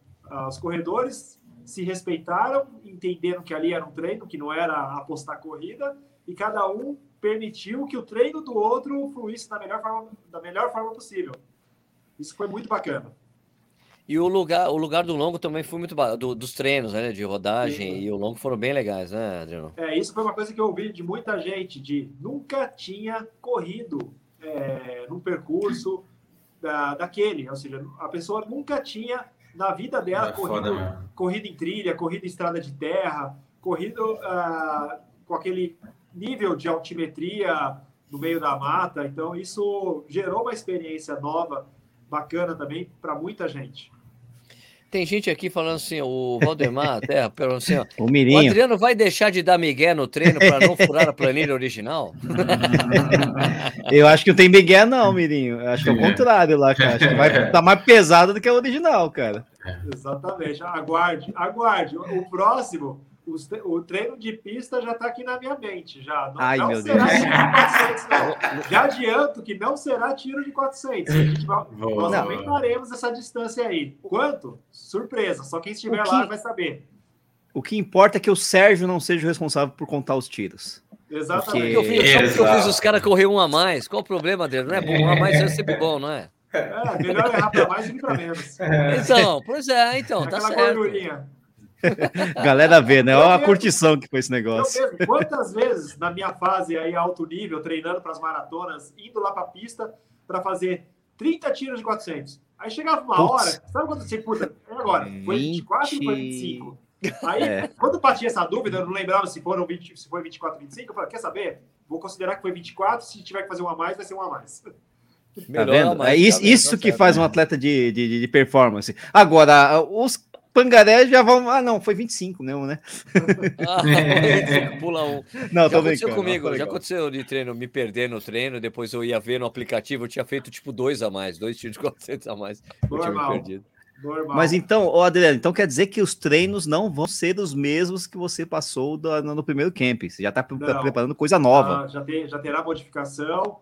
os corredores se respeitaram, entenderam que ali era um treino, que não era apostar corrida, e cada um permitiu que o treino do outro fluísse da melhor forma, da melhor forma possível. Isso foi muito bacana. E o lugar, o lugar do longo também foi muito do, dos treinos, né? De rodagem Sim. e o longo foram bem legais, né, Adriano? É, isso foi uma coisa que eu ouvi de muita gente, de nunca tinha corrido é, num percurso da, daquele, ou seja, a pessoa nunca tinha na vida dela É corrido, corrida em trilha, corrida em estrada de terra, corrido ah, com aquele nível de altimetria no meio da mata. Então isso gerou uma experiência nova, bacana também para muita gente. Tem gente aqui falando assim, o Valdemar até assim, ó, O o Mirinho. Adriano vai deixar de dar migué no treino para não furar a planilha original? Eu acho que não tem Miguel, não, Mirinho. Eu acho que é o É. contrário lá, cara. Acho que vai tá mais pesado do que o original, cara. Exatamente. Aguarde, aguarde. O o próximo, os o treino de pista já está aqui na minha mente. Já não, Ai, não meu será Deus. tiro de 400, não. Já adianto que não será tiro de 400. A gente vai, nós Não. aumentaremos essa distância aí. Quanto? Surpresa. Só quem estiver O que- lá vai saber. O que importa é que o Sérgio não seja o responsável por contar os tiros. Exatamente. Eu fiz, só porque eu fiz os caras correr um a mais. Qual o problema, Adriano? Não é bom, um a mais é sempre bom, não é? É, melhor errar para mais do que para menos. Então, pois é, então, tá Aquela certo. gordurinha. Galera vê, né? Olha a curtição que foi esse Eu negócio. mesmo, quantas vezes na minha fase aí alto nível, treinando para as maratonas, indo lá para a pista para fazer 30 tiros de 400. Aí chegava uma Putz. hora, sabe quando você, puta, é agora, foi 24 ou foi 25? Aí, É. quando batia essa dúvida, eu não lembrava se foram 20, se foi 24, 25, eu falei, quer saber? Vou considerar que foi 24, se tiver que fazer um a mais, vai ser um a mais. Tá vendo? mas É tá isso, vendo, isso tá que certo. faz um atleta de, de, de performance. Agora, os pangarés já vão. Ah, não, foi 25 mesmo, né? Ah, pula um. Não, Já tô aconteceu comigo, tá já aconteceu de treino, me perder no treino, depois eu ia ver no aplicativo, eu tinha feito tipo dois a mais, dois tiros de 400 a mais. Eu tinha me Normal. perdido. Normal. Mas então, ô Adriano, então quer dizer que os treinos não vão ser os mesmos que você passou do- no, no primeiro camp. Você já tá pre- Não. preparando coisa nova. Ah, já, tem, já terá modificação.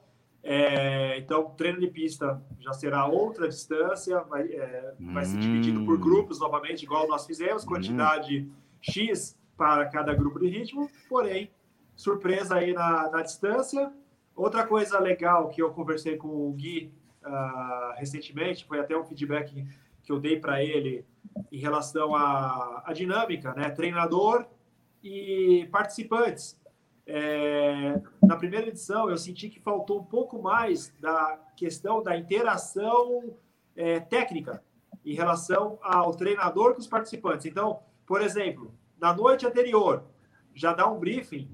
É, então, treino de pista já será outra distância, vai, é, vai ser dividido por Hum. grupos novamente, igual nós fizemos, quantidade X para cada grupo de ritmo, porém, surpresa aí na, na distância. Outra coisa legal que eu conversei com o Gui ah, recentemente, foi até um feedback que eu dei para ele em relação à, à dinâmica, né? Treinador e participantes. É, na primeira edição, eu senti que faltou um pouco mais da questão da interação é, técnica em relação ao treinador com os participantes. Então, por exemplo, na noite anterior, já dá um briefing,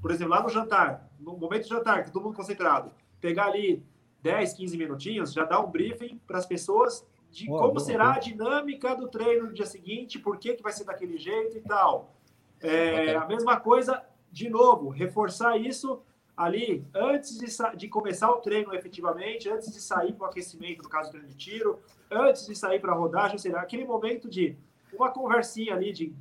por exemplo, lá no jantar, no momento do jantar, que todo mundo concentrado, pegar ali 10, 15 minutinhos, já dá um briefing para as pessoas de como será a dinâmica do treino no dia seguinte, por que, que vai ser daquele jeito e tal. É, a mesma coisa, de novo, reforçar isso ali antes de, de começar o treino efetivamente, antes de sair para o aquecimento, no caso do treino de tiro, antes de sair para a rodagem, seja, aquele momento de uma conversinha ali de,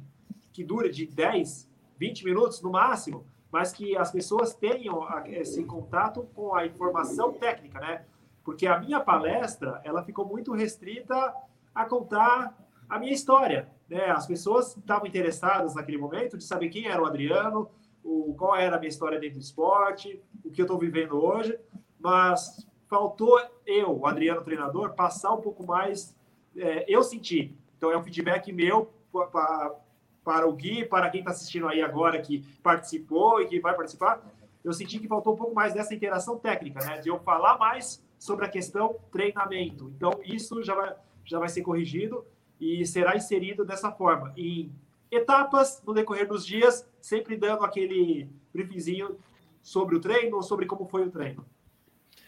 que dure de 10, 20 minutos no máximo, mas que as pessoas tenham esse contato com a informação técnica, né? Porque a minha palestra, ela ficou muito restrita a contar a minha história, né? As pessoas estavam interessadas naquele momento de saber quem era o Adriano, o, qual era a minha história dentro do esporte, o que eu estou vivendo hoje, mas faltou eu, o Adriano treinador, passar um pouco mais. É, eu senti. Então é um feedback meu para, para o Gui, para quem está assistindo aí agora que participou e que vai participar. Eu senti que faltou um pouco mais dessa interação técnica, né? De eu falar mais sobre a questão treinamento. Então isso já vai, já vai ser corrigido e será inserido dessa forma em etapas no decorrer dos dias, sempre dando aquele briefzinho sobre o treino, sobre como foi o treino.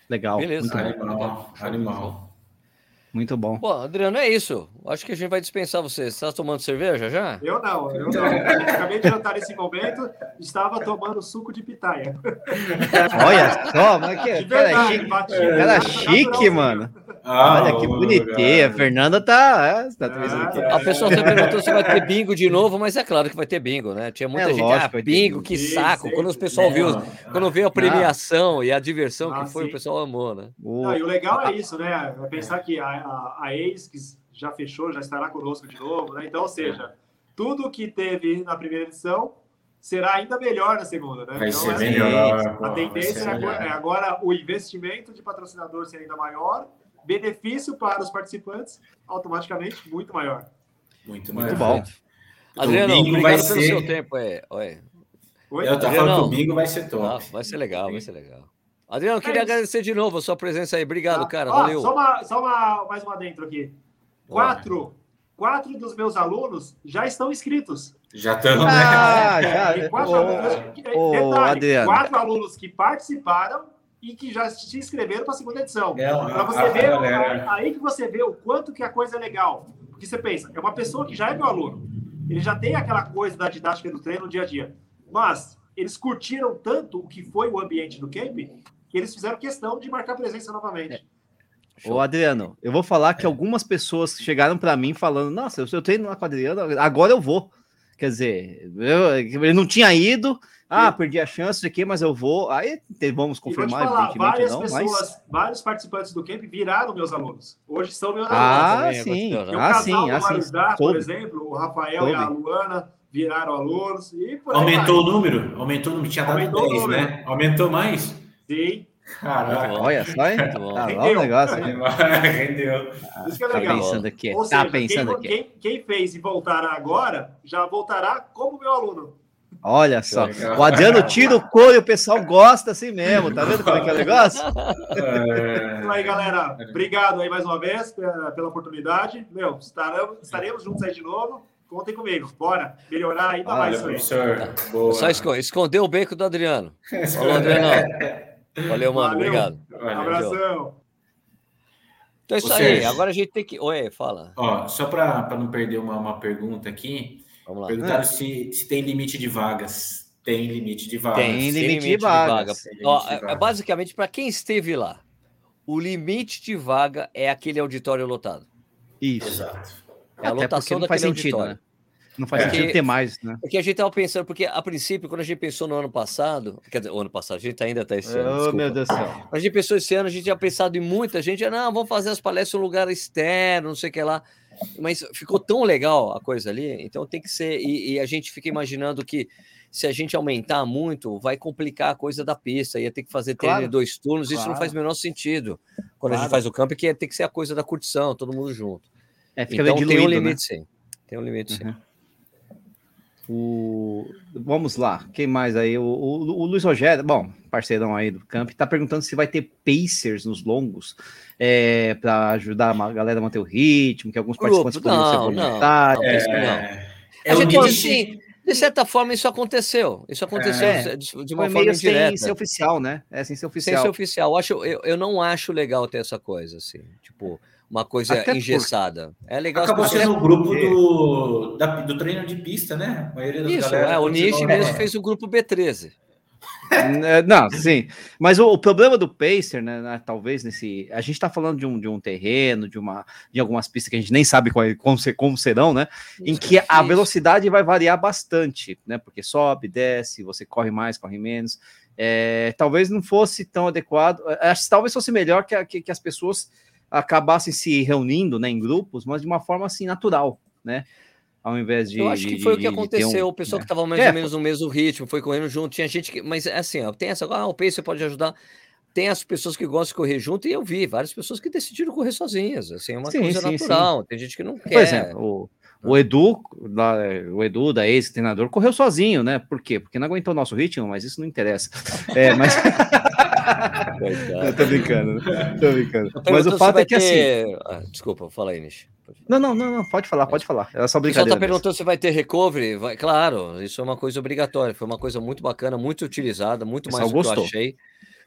Legal. Beleza. Muito Animal, Legal. animal. Muito bom. Pô, Adriano, é isso. Acho que a gente vai dispensar você. Você está tomando cerveja já? Eu não, eu não. Acabei de jantar nesse momento, estava tomando suco de pitaia. Olha só, mas que De cara verdade, chique, bati- cara chique, mano. Ah, Olha que bonitinha. A cara. Fernanda tá. É, tá Ah, aqui. A pessoa até perguntou se vai ter bingo de novo, mas é claro que vai ter bingo, né? Tinha muita É gente, lógico ah, bingo, bingo. que Sim, saco. sim. Quando o pessoal viu, Não, quando veio a premiação e a diversão Ah, que foi, sim. o pessoal amou, né? E o legal é isso, né? É pensar que a, a, a ex, que já fechou, já estará conosco de novo, né? Então, ou seja, tudo que teve na primeira edição será ainda melhor na segunda, né? Vai então, ser assim, melhor. A tendência é agora, é agora o investimento de patrocinador ser ainda maior, benefício para os participantes automaticamente muito maior. Muito, Muito maior. bom. Adriano, bingo vai pelo ser- seu tempo. É, Oi. Oi? Eu tava falando que o bingo vai ser Ah, top. vai ser legal, vai ser legal. Adriano, queria É isso. agradecer de novo a sua presença aí. Obrigado, Tá? cara. Ó, Valeu. Só, uma, só uma, mais uma dentro aqui. Quatro, quatro dos meus alunos já estão inscritos. Já né? Ah, É, já. tem quatro Ô, alunos, ô, detalhe, quatro alunos que participaram e que já se inscreveram para a segunda edição. Não, Para você ver, galera- aí que você vê o quanto que a coisa é legal. Porque você pensa, é uma pessoa que já é meu aluno. Ele já tem aquela coisa da didática do treino no dia a dia. Mas eles curtiram tanto o que foi o ambiente do camp que eles fizeram questão de marcar presença novamente. Ô, Adriano, eu vou falar que algumas pessoas chegaram pra mim falando: Nossa, eu, eu treino lá com o Adriano, agora eu vou. Quer dizer, eu, ele não tinha ido, ah, perdi a chance de aqui, mas eu vou. Aí te- vamos confirmar, falar, evidentemente várias não, pessoas, mas. vários participantes do camp viraram meus alunos. Hoje são meus Ah, alunos. também, sim, um ah, casal sim, do ah, sim. Marujá, por exemplo, o Rafael e a. Luana viraram alunos. E por aí Aumentou o número? Aumentou o número. Tinha dado Aumentou o 10, número. né? Aumentou mais? Sim, Caraca. Olha só, hein? Bom. Tá lá o Rendeu. negócio. Rendeu. isso que é Tá legal. pensando aqui, Ou tá seja, pensando quem, aqui. Quem, quem fez e voltará agora, já voltará como meu aluno. Olha só, Legal. o Adriano tira o couro e o pessoal gosta assim mesmo, tá vendo como é que é o negócio? É, Então aí, galera, obrigado aí mais uma vez pela, pela oportunidade. Meu, estaremos, estaremos juntos aí de novo. Contem comigo. Bora melhorar ainda Olha, mais Olha, isso aí. professor. Boa. Só esco- esconder o beco do Adriano. Falou, Adriano. Valeu, mano. Valeu. Obrigado. Olha, Abração. Então é isso Ô, aí. Sérgio. Agora a gente tem que. Oi, fala. Ó, só para não perder uma, uma pergunta aqui, Vamos lá. perguntaram se, se tem limite de vagas. Tem limite de vagas. Tem limite de vagas. Tem Ó, limite de é- é vagas. basicamente, para quem esteve lá, o limite de vaga é aquele auditório lotado. Isso. Exato. É a Até porque lotação não faz daquele sentido, auditório. né? Não faz É. sentido ter mais, né? Porque a gente estava pensando, porque a princípio, quando a gente pensou no ano passado, quer dizer, o ano passado, a gente ainda está esse ano. Oh, desculpa. meu Deus do céu. Quando a gente pensou esse ano, a gente tinha pensado em muita gente, não, vamos fazer as palestras em um lugar externo, não sei o que lá. Mas ficou tão legal a coisa ali, então tem que ser. E, e a gente fica imaginando que se a gente aumentar muito, vai complicar a coisa da pista, ia ter que fazer treino Claro. em dois turnos, isso não Claro. faz o menor sentido. Quando a gente Claro. faz o campo, que ia ter que ser a coisa da curtição, todo mundo junto. É, fica então meio tem um diluído, né? limite, sim. Tem um limite, sim. O... Vamos lá, quem mais aí? O, o- o Luiz Rogério, bom, parceirão aí do camp, tá perguntando se vai ter Pacers nos longos é, para ajudar a galera a manter o ritmo, que alguns Grupo, participantes poderiam ser não, não, voluntários. não, não. É, é A o gente, assim, de certa forma, isso aconteceu. Isso aconteceu É. de, de uma forma meio sem indireta. ser oficial, né? É sem ser Sem oficial. ser oficial. Eu, acho, eu, eu não acho legal ter essa coisa, assim. Tipo, uma coisa Até por- engessada. É legal Acabou sendo o grupo do, da- do treino de pista, né? A maioria das Isso, galera é, o Nishi mesmo fez o grupo B13. É, não, sim. Mas o, o, problema do Pacer, né, né, talvez nesse. A gente está falando de um, de um terreno, de, uma, de algumas pistas que a gente nem sabe qual, como, como serão, né? Em que a velocidade vai variar bastante, né? Porque sobe, desce, você corre mais, corre menos. É, talvez não fosse tão adequado. É, acho talvez fosse melhor que, que, que as pessoas acabassem se reunindo né, em grupos, mas de uma forma assim natural, né? ao invés de. Eu acho que foi de, o que aconteceu. Um, o pessoal né? que estava mais é, ou menos no mesmo ritmo foi correndo junto. Tinha gente que. Mas é assim, ó, tem essa. Ah, o pace pode ajudar. Tem as pessoas que gostam de correr junto, e eu vi várias pessoas que decidiram correr sozinhas. Assim, é uma sim, coisa sim, natural. Sim. Tem gente que não quer. Por exemplo, o, o Edu, da, o Edu, da ex-treinador, correu sozinho, né? Por quê? Porque não aguentou o nosso ritmo, mas isso não interessa. É, mas. eu tô brincando, né? tô brincando. Mas o fato é que ter... assim. Ah, desculpa, fala aí, Nish. Não, não, não, não, pode falar, pode falar. É só brincadeira. Tá perguntando se vai ter recovery. Vai, claro, isso é uma coisa obrigatória. Foi uma coisa muito bacana, muito utilizada, muito mais do que eu achei.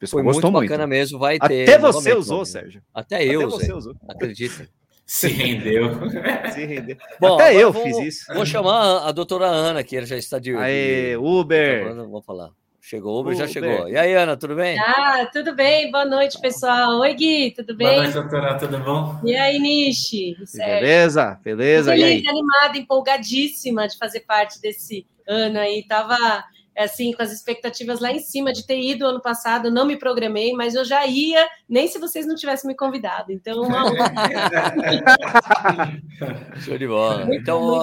Foi muito bacana muito. mesmo, vai ter. Até você usou, Sérgio. Até eu Até você usou. Acredita. Se rendeu. Se rendeu. Bom, Até eu fiz isso. Vou chamar a, doutora Ana, que ela já está de. Aê, Uber! Vamos falar. Chegou, Uber, já chegou. E aí, Ana, tudo bem? Ah, tudo bem. Boa noite, pessoal. Oi, Gui, tudo bem? Boa noite, doutora, tudo bom? E aí, Nishi? Beleza, beleza. Feliz, animada, empolgadíssima de fazer parte desse ano aí. Tava, assim, com as expectativas lá em cima de ter ido ano passado, não me programei, mas eu já ia, nem se vocês não tivessem me convidado. Então, uma Show de bola. Então,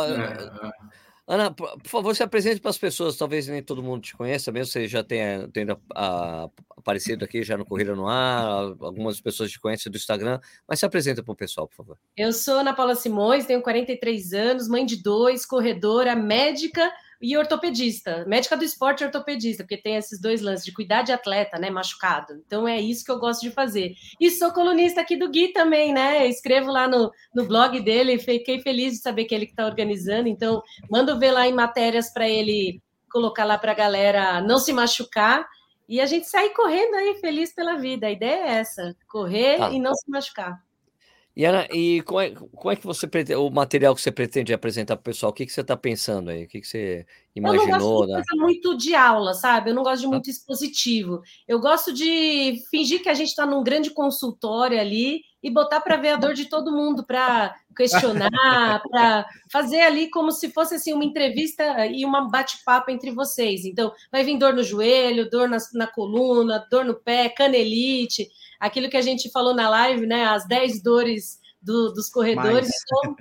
Ana, por favor, se apresente para as pessoas, talvez nem todo mundo te conheça, mesmo você já tenha, tenha a, aparecido aqui já no Corrida no Ar, algumas pessoas te conhecem do Instagram, mas se apresenta para o pessoal, por favor. Eu sou Ana Paula Simões, tenho 43 anos, mãe de dois, corredora, médica e ortopedista, médica do esporte e ortopedista, porque tem esses dois lances de cuidar de atleta, né, machucado. Então é isso que eu gosto de fazer. E sou colunista aqui do Gui também, né? Escrevo lá no, no blog dele, fiquei feliz de saber que ele que está organizando. Então, mando ver lá em matérias para ele colocar lá para a galera não se machucar. E a gente sair correndo aí feliz pela vida. A ideia é essa: correr tá. e não se machucar. E, Ana, e como, é, como é que você pretende, o material que você pretende apresentar para o pessoal? O que, que você está pensando aí? O que, que você imaginou? Eu não gosto de né? muito de aula, sabe? Eu não gosto de muito expositivo. Eu gosto de fingir que a gente está num grande consultório ali e botar para ver a dor de todo mundo, para questionar, para fazer ali como se fosse assim uma entrevista e uma bate-papo entre vocês. Então, vai vir dor no joelho, dor na, na coluna, dor no pé, canelite aquilo que a gente falou na live, né? As 10 dores do, dos corredores. Então,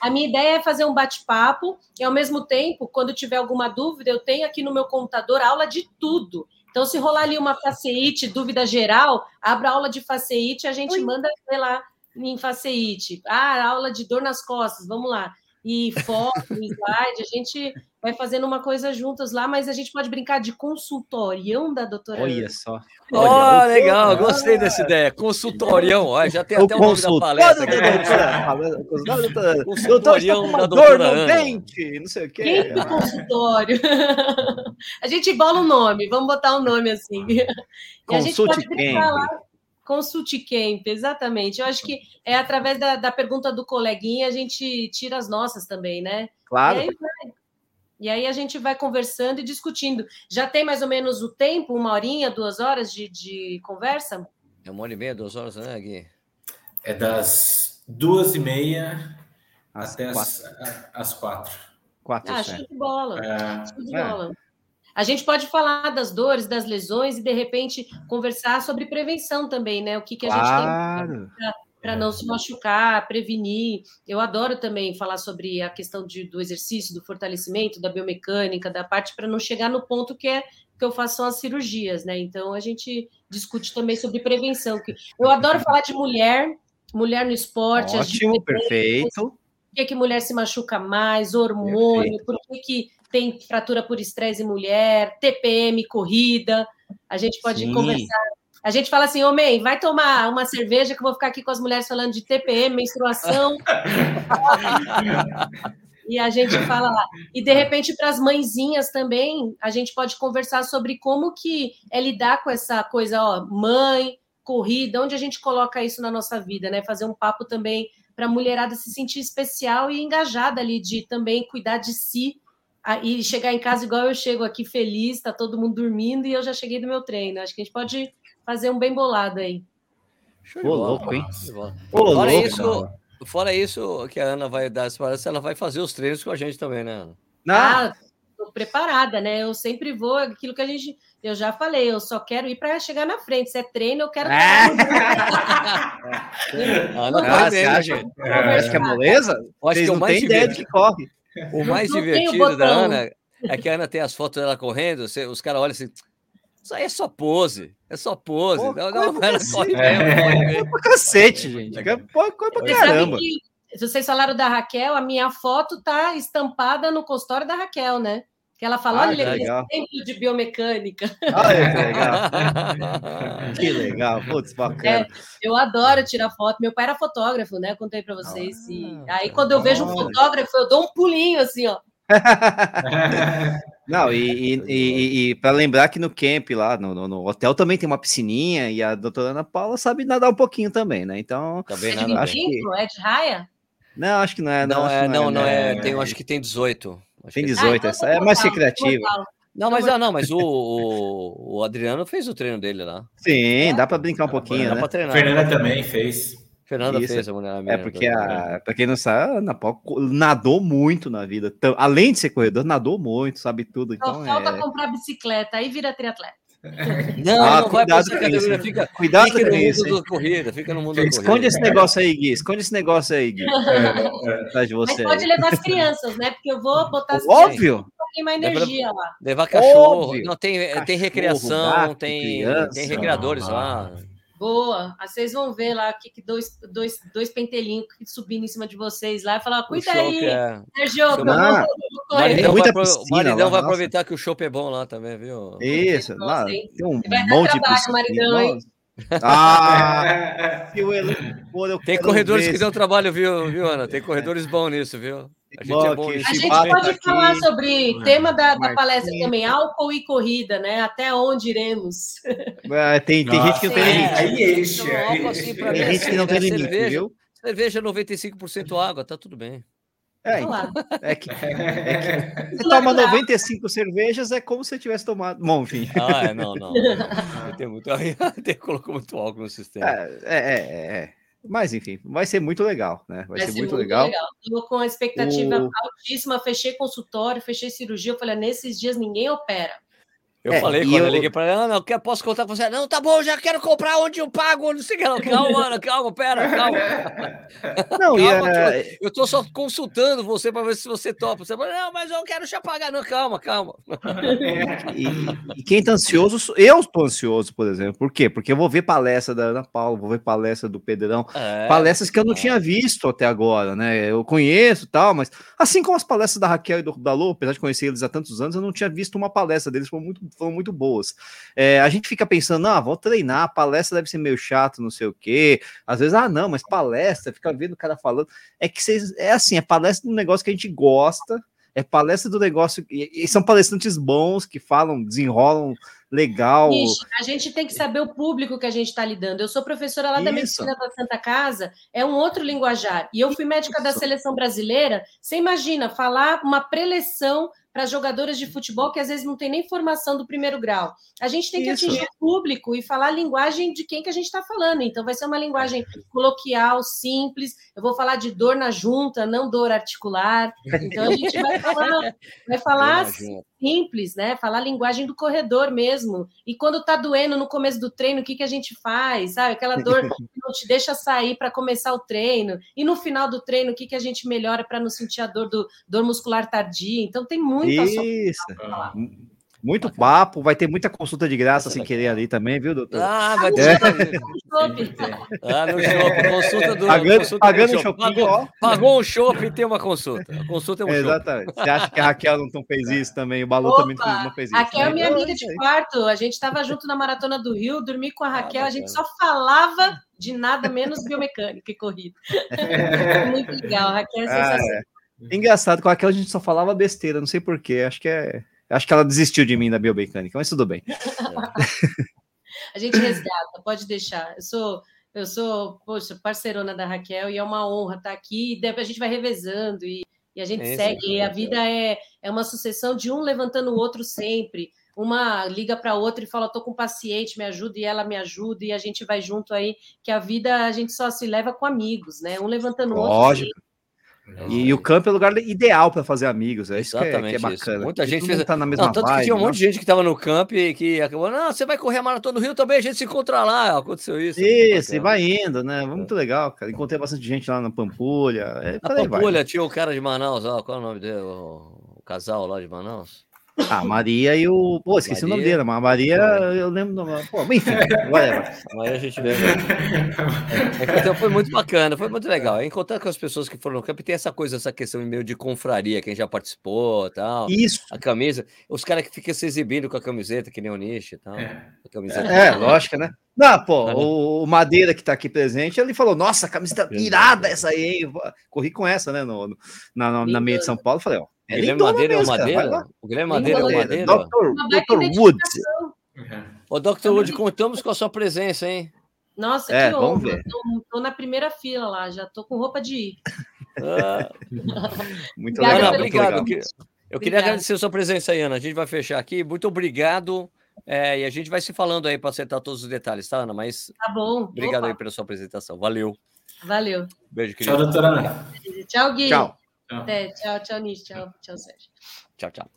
a minha ideia é fazer um bate-papo e, ao mesmo tempo, quando tiver alguma dúvida, eu tenho aqui no meu computador aula de tudo. Então, se rolar ali uma faceite, dúvida geral, abra aula de faceite, a gente Oi. manda ver lá em faceite. Ah, aula de dor nas costas, vamos lá. E foto, slide, a gente vai fazendo uma coisa juntas lá, mas a gente pode brincar de consultorião da doutora. Olha só. Ó, oh, legal, gostei dessa ideia. Consultorião, ó, já tem até o nome da palestra. Consultorião da doutora Ana. Dente, não sei o quê. Quem consultório? a gente bola o nome, vamos botar o um nome assim. E a gente pode brincar lá. Consulte Camp, exatamente. Eu acho que é através da, da pergunta do coleguinha a gente tira as nossas também, né? Claro. E aí, e aí a gente vai conversando e discutindo. Já tem mais ou menos o tempo, uma horinha, duas horas de, de conversa? É uma hora e meia, duas horas, né, Gui? É das duas e meia às até quatro. As, as quatro. Quatro, ah, show de bola. É... Show de é. A gente pode falar das dores, das lesões e, de repente, conversar sobre prevenção também, né? O que, que a claro. gente tem para não se machucar, prevenir. Eu adoro também falar sobre a questão de, do exercício, do fortalecimento, da biomecânica, da parte para não chegar no ponto que é que eu faço as cirurgias, né? Então a gente discute também sobre prevenção. Eu adoro falar de mulher, mulher no esporte. Ótimo, perfeito. Por que, que mulher se machuca mais, hormônio, perfeito. por que, que tem fratura por estresse em mulher, TPM, corrida. A gente pode Sim. conversar a gente fala assim, homem, vai tomar uma cerveja que eu vou ficar aqui com as mulheres falando de TPM, menstruação. e a gente fala lá. E de repente, para as mãezinhas também, a gente pode conversar sobre como que é lidar com essa coisa, ó, mãe, corrida, onde a gente coloca isso na nossa vida, né? Fazer um papo também para a mulherada se sentir especial e engajada ali de também cuidar de si e chegar em casa igual eu chego aqui feliz, tá todo mundo dormindo e eu já cheguei do meu treino. Acho que a gente pode fazer um bem bolado aí. Show Pô, louco, hein? Pô, fora, louco, isso, fora isso que a Ana vai dar essa ela vai fazer os treinos com a gente também, né, Ana? Não. Ah, tô preparada, né? Eu sempre vou, aquilo que a gente. Eu já falei, eu só quero ir para chegar na frente. Se é treino, eu quero. É. Ana ah, você acha, acha que é moleza? Vocês que não têm ideia de que corre. O mais não divertido da Ana é que a Ana tem as fotos dela correndo, os caras olham assim. Isso aí é só pose. É só pose. Pô, não, não, ela corre mesmo. É pra cacete, gente. Pô, corre pra caramba. Que, vocês falaram da Raquel, a minha foto tá estampada no consultório da Raquel, né? Que ela falou, ah, olha, exemplo de biomecânica. Olha que legal. que legal, putz, bacana. É, eu adoro tirar foto. Meu pai era fotógrafo, né? Eu contei para vocês. Ah, e aí, quando eu vejo um fotógrafo, eu dou um pulinho assim, ó. Não, e, e, e, e para lembrar que no camp lá, no, no, no, hotel também tem uma piscininha e a doutora Ana Paula sabe nadar um pouquinho também, né? Então. Também é de acho que... é de raia? Não, acho que não é. Não, não é, não, não, é, é, tem, acho que tem 18. Tem 18, ah, então essa é mais recreativa. Não, mas não, não, mas o, o, o, Adriano fez o treino dele lá. Sim, dá para brincar um pouquinho, dá né? Treinar, Fernanda também fez. Fernanda Isso. fez a mulher. É porque, a, pra quem não sabe, a Ana Paula nadou muito na vida. Então, além de ser corredor, nadou muito, sabe tudo. Então, Só falta é... comprar bicicleta, aí vira triatleta. Não, ah, não cuidado vai categoria, fica, cuidado fica no mundo da corrida, fica no mundo Esconde corrida. esse negócio aí, Gui, esconde esse negócio aí, Gui. É, é, de você Mas pode levar as crianças, né? Porque eu vou botar as Óbvio. Tem mais energia lá. Levar cachorro, Óbvio. não tem, cachorro, tem recreação, gato, tem, criança, tem recreadores lá. Boa. Aí vocês vão ver lá que, que dois, dois, dois pentelinhos subindo em cima de vocês lá e falar: cuida aí, é... Sergio. Ah, Maridão, vai, Maridão vai aproveitar que o show é bom lá também, viu? Isso, lá, tem um monte de trabalho, Maridão, hein? Ah, tem corredores ver. que dão trabalho, viu, viu, Ana? Tem corredores bons nisso, viu? A gente, é bom, a gente pode aqui. falar sobre o tema da, da palestra também, álcool e corrida, né? Até onde iremos? É, tem, tem gente que não tem limite. Aí enche. Assim, tem gente que não tem limite, cerveja, viu? Cerveja 95% água, tá tudo bem. É, então, é que, é que toma 95 cervejas é como se tivesse tomado. Bom, enfim. Ah, é, não, não. Tem muito, tem, colocou muito álcool no sistema. É, é, é, é. Mas, enfim, vai ser muito legal, né? Vai, vai ser, ser, muito, muito legal. legal. Estou com a expectativa o... altíssima, fechei consultório, fechei cirurgia. Eu falei, nesses dias ninguém opera. Eu é, falei quando eu... eu liguei para ela, não, não, posso contar com você. Não, tá bom, já quero comprar onde eu pago, não sei o que. Não, calma, mano, calma, pera, calma. Não, calma, é... eu tô só consultando você para ver se você topa. Você fala, não, mas eu quero já pagar. Não, calma, calma. E, e, quem tá ansioso, eu tô ansioso, por exemplo. Por quê? Porque eu vou ver palestra da Ana Paula, vou ver palestra do Pedrão, é, palestras que eu não é. tinha visto até agora, né? Eu conheço tal, mas assim como as palestras da Raquel e do Dalô, apesar de conhecer eles há tantos anos, eu não tinha visto uma palestra deles, foi muito foram muito boas. É, a gente fica pensando, ah, vou treinar, palestra deve ser meio chato, não sei o quê. Às vezes, ah, não, mas palestra, fica vendo o cara falando. É que vocês, é assim, é palestra de um negócio que a gente gosta, é palestra do negócio, e, e são palestrantes bons que falam, desenrolam legal. Ixi, a gente tem que saber o público que a gente está lidando. Eu sou professora lá Isso. da Medicina da Santa Casa, é um outro linguajar. E eu fui médica Isso. da seleção brasileira. Você imagina falar uma preleção para jogadoras de futebol que às vezes não tem nem formação do primeiro grau. A gente tem que Isso. atingir o público e falar a linguagem de quem que a gente está falando. Então, vai ser uma linguagem coloquial, simples. Eu vou falar de dor na junta, não dor articular. Então, a gente vai falar, vai falar simples, né? Falar a linguagem do corredor mesmo. E quando tá doendo no começo do treino, o que, que a gente faz? Sabe? Aquela dor que não te deixa sair para começar o treino. E no final do treino, o que, que a gente melhora para não sentir a dor do dor muscular tardia. Então tem muito Isso. Muito papo, vai ter muita consulta de graça sem querer ali também, viu, doutor? Ah, vai ter. É. ah, no shopping, consulta do. Pagando, consulta pagando o shopping, pagou, pagou um shopping e tem uma consulta. A consulta é um Exatamente. Você acha que a Raquel não fez isso também? O Balu também não fez isso? Raquel é minha amiga de quarto. A gente estava junto na Maratona do Rio, dormi com a Raquel, a gente só falava de nada menos biomecânica e corrida. Muito legal, a Raquel é sensacional. Ah, é. Engraçado, com a Raquel a gente só falava besteira, não sei porquê, acho que é Acho que ela desistiu de mim da biomecânica, mas tudo bem. a gente resgata, pode deixar. Eu sou, eu sou, poxa, parceirona da Raquel e é uma honra estar aqui. A gente vai revezando e, E a gente É, segue, sim. e a vida é, é uma sucessão de um levantando o outro sempre. Uma liga para outra e fala: tô com um paciente, me ajuda, e ela me ajuda, e a gente vai junto aí, que a vida a gente só se leva com amigos, né? Um levantando o outro. Lógico. É E, e o campo é o lugar ideal para fazer amigos. É isso que é, que é Exatamente bacana. Muita gente fez- tá na mesma Não, tanto que vibe, tinha um né? monte de gente que tava no camp e que acabou, não, você vai correr a Maratona do Rio também, a gente se encontra lá. Aconteceu isso. Isso, e vai indo, né? Muito legal, cara. Encontrei bastante gente lá na Pampulha. É, Na aí vai. Pampulha tinha o cara de Manaus, ó, qual é o nome dele? O, o casal lá de Manaus. Ah, Maria e o. Pô, esqueci o nome Maria. dele, mas a Maria, eu lembro. do nome. Pô, enfim, whatever. Amanhã a gente vê. É, então foi muito bacana, foi muito legal. Encontrar com as pessoas que foram no camp, tem essa coisa, essa questão meio de confraria, quem já participou e tal. Isso. A camisa, os caras que ficam se exibindo com a camiseta, que nem o Nish e tal. É. A camiseta. É, lógico, né? Não, pô, Ah, o, o Madeira que tá aqui presente, ele falou: Nossa, a camiseta Verdade. irada essa aí, hein? Corri com essa, né? No, no- na, na, na meia de São Paulo. Falei: Ó, é Guilherme lindona Madeira é o Madeira? O Guilherme Madeira é o Madeira? Dr. Dr. Woods. Ô, Dr. Wood, contamos com a sua presença, hein? Nossa, É, que vamos honra. Tô, tô na primeira fila lá, já tô com roupa de ir. Ah, Muito legal. Ana, obrigado. legal. Eu queria, eu queria agradecer a sua presença aí, Ana. A gente vai fechar aqui. Muito obrigado. É, e a gente vai se falando aí para acertar todos os detalhes, tá, Ana? Mas Tá bom. obrigado Opa, aí pela sua apresentação. Valeu. Valeu. Beijo, Tchau, querido. doutora Ana. Tchau, Gui. Tchau. Tchau. Até, tchau, tchau, Nish. Tchau, tchau, Sérgio. Tchau, tchau.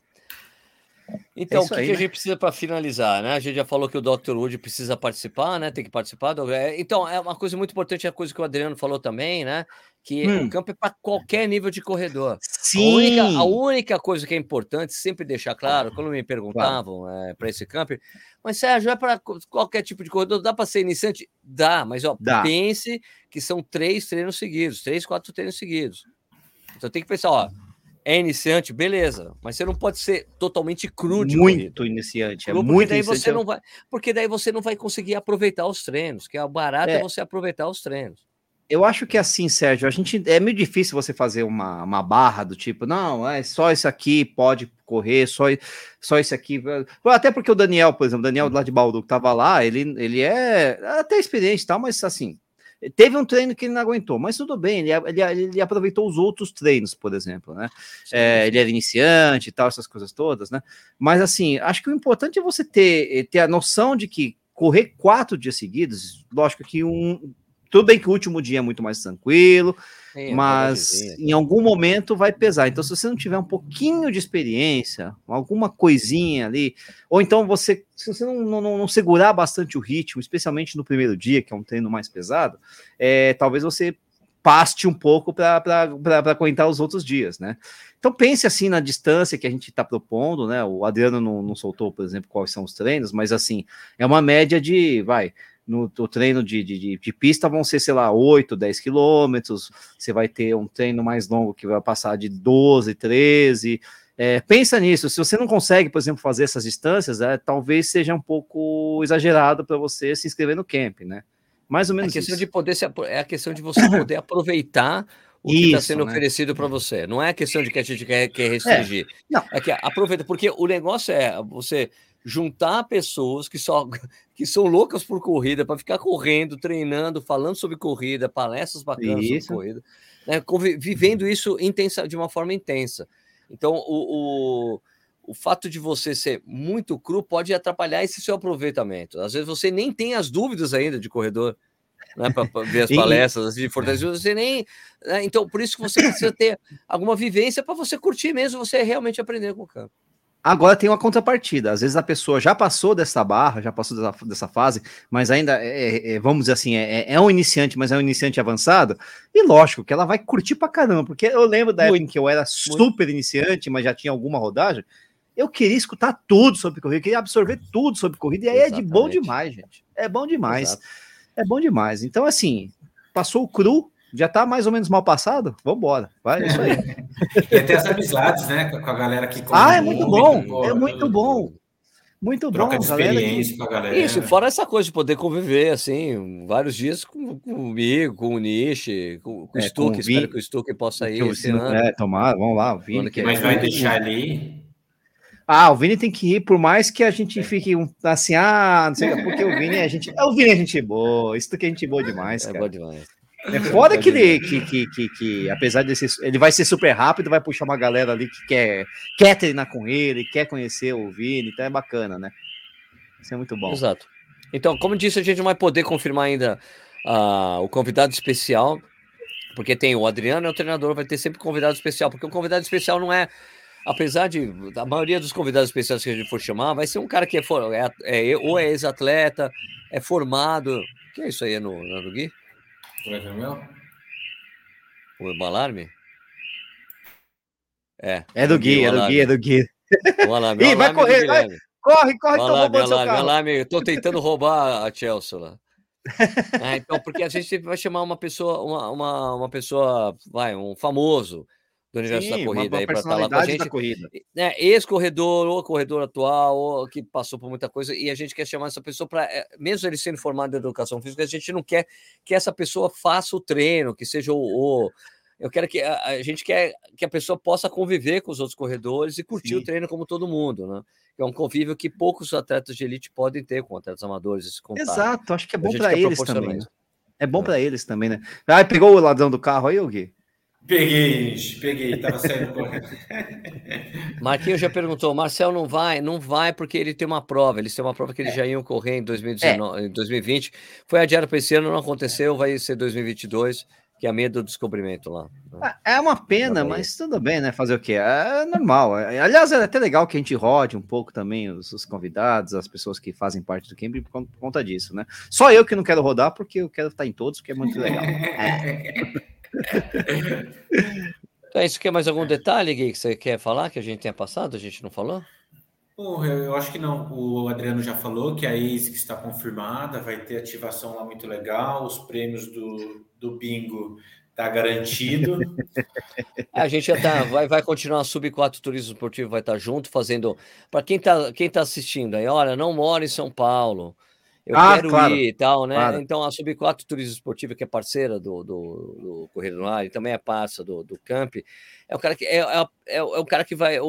Então, isso o que, aí, que a né? gente precisa para finalizar, né? A gente já falou que o Dr. Wood precisa participar, né? Tem que participar. do- é, Então, é uma coisa muito importante, é a coisa que o Adriano falou também, né? Que Hum. o campo é para qualquer nível de corredor. A Sim. única, a única coisa que é importante, sempre deixar claro, quando me perguntavam para esse camp, mas Sérgio, é para qualquer tipo de corredor, dá para ser iniciante? Dá, mas ó, Dá. pense que são três treinos seguidos, três, quatro treinos seguidos. Então tem que pensar, ó, é iniciante, beleza, mas você não pode ser totalmente cru de corrida. Muito iniciante. É muito daí iniciante. você não vai, porque daí você não vai conseguir aproveitar os treinos, que é o barato é, É. você aproveitar os treinos. Eu acho que assim, Sérgio, a gente é meio difícil você fazer uma, uma barra do tipo, não, é só isso aqui pode correr, só, só isso aqui. Até porque o Daniel, por exemplo, o Daniel lá de Baldu que tava lá, ele, ele é até experiente e tal, mas assim, teve um treino que ele não aguentou, mas tudo bem, ele, ele, ele aproveitou os outros treinos, por exemplo, né? É, ele era iniciante e tal, essas coisas todas, né? Mas assim, acho que o importante é você ter, ter a noção de que correr quatro dias seguidos, lógico que um. Tudo bem que o último dia é muito mais tranquilo, Sim, mas em algum momento vai pesar. Então, se você não tiver um pouquinho de experiência, alguma coisinha ali, ou então você, se você não, não, não segurar bastante o ritmo, especialmente no primeiro dia, que é um treino mais pesado, é, talvez você paste um pouco para aguentar os outros dias, né? Então pense assim na distância que a gente está propondo, né? O Adriano não, não soltou, por exemplo, quais são os treinos, mas assim, é uma média de, vai, no, no treino de, de, de, pista vão ser, sei lá, 8, 10 quilômetros, você vai ter um treino mais longo que vai passar de 12, 13. É, pensa nisso, se você não consegue, por exemplo, fazer essas distâncias, é, talvez seja um pouco exagerado para você se inscrever no camp, né? Mais ou É menos a questão isso. de poder se, é a questão de você poder aproveitar o que está sendo né? oferecido para você. Não é a questão de que a gente quer, quer restringir. não. É que aproveita, porque o negócio é você juntar pessoas que só que são loucas por corrida para ficar correndo, treinando, falando sobre corrida, palestras bacanas Isso. sobre corrida, né? vivendo isso intensa, de uma forma intensa. Então, o, o, o fato de você ser muito cru pode atrapalhar esse seu aproveitamento. Às vezes você nem tem as dúvidas ainda de corredor, né, para ver as palestras assim, de fortalecimento, você nem. né, então, por isso que você precisa ter alguma vivência para você curtir mesmo, você realmente aprender com o campo. Agora tem uma contrapartida. Às vezes a pessoa já passou dessa barra, já passou dessa, dessa fase, mas ainda é, é, vamos dizer assim, é, é um iniciante, mas é um iniciante avançado. E lógico que ela vai curtir pra caramba, porque eu lembro da época em que eu era super iniciante, mas já tinha alguma rodagem. Eu queria escutar tudo sobre corrida, eu queria absorver tudo sobre corrida, e aí é de bom Exatamente. demais, gente. É bom demais. Exato. É bom demais. Então, assim, passou o cru, já tá mais ou menos mal passado? Vambora. Vai, é isso aí. E até as amizades, né? Com a galera que Ah, é muito bom. É muito bom. Muito bom, Troca de galera. que- experiência com a galera. Isso, fora essa coisa de poder conviver, assim, vários dias com, comigo, com o Nishi, com, com o É, Stuck, com o espero Vini, que o Stuck possa ir esse ano. É, tomara, vamos lá, o Vini. Que. Mas vai deixar ali. Ah, o Vini tem que ir, por mais que a gente fique assim, ah, não sei, porque o Vini é gente. É, o Vini é gente boa, isso que é gente boa demais, É cara. bom demais. É foda que ele, que, que, que, que, apesar de ser, ele vai ser super rápido, vai puxar uma galera ali que quer, quer treinar com ele, quer conhecer o Vini, então é bacana, né? Isso é muito bom. Exato. Então, como disse, a gente não vai poder confirmar ainda uh, o convidado especial, porque tem o Adriano, é o treinador, vai ter sempre convidado especial, porque o convidado especial não é apesar de a maioria dos convidados especiais que a gente for chamar, vai ser um cara que é, é, é ou é ex-atleta, é formado. Que é isso aí? É no, no, no Gui? O alarme? É. É do Gui, é do Gui, é do Gui. O alarme. Ih, vai correr, vai. Corre, corre, o alarme, alarme, alarme. Eu tô tentando roubar a Chelsea lá. é, então, porque a gente vai chamar uma pessoa, uma, uma, uma pessoa, vai, um famoso, do universo Sim, da corrida aí para estar lá com a gente. Né, Ex-corredor, ou corredor atual, ou que passou por muita coisa, e a gente quer chamar essa pessoa para, eh, mesmo ele sendo formado em educação física, a gente não quer que essa pessoa faça o treino, que seja o. o eu quero que a, a, gente quer que a pessoa possa conviver com os outros corredores e curtir Sim. o treino como todo mundo, né? É um convívio que poucos atletas de elite podem ter com atletas amadores. Esse Exato, acho que é bom para eles também. Né? É bom é. para eles também, né? Ah, pegou o ladrão do carro aí, Gui? Peguei, peguei, tava saindo correndo. Marquinhos já perguntou, Marcel não vai, não vai porque ele tem uma prova, eles têm uma prova que eles é. já iam correr em 2019, é. 2020, foi adiado para esse ano, não aconteceu, vai ser 2022, que é medo do descobrimento lá. Né? É, é uma pena, mas tudo bem, né, fazer o quê? É normal, é, aliás, é até legal que a gente rode um pouco também os, os convidados, as pessoas que fazem parte do Cambridge por conta disso, né? Só eu que não quero rodar porque eu quero estar em todos, porque é muito legal. É. É isso quer mais algum detalhe, Gui, que você quer falar que a gente tenha passado? A gente não falou? Porra, eu acho que não. O Adriano já falou que a ISIC está confirmada, vai ter ativação lá muito legal, os prêmios do, do bingo tá garantido. A gente já tá, vai, vai continuar a Sub 4 Turismo Esportivo, vai estar tá junto fazendo. Para quem tá, quem tá assistindo aí, olha, não mora em São Paulo, eu ah, quero claro, ir e tal, né? Claro. Então a Sub4 Turismo Esportivo, que é parceira do, do, do Correio do Ar e também é parça do, do Camp, é o cara que é, é, é, é o cara que vai, o,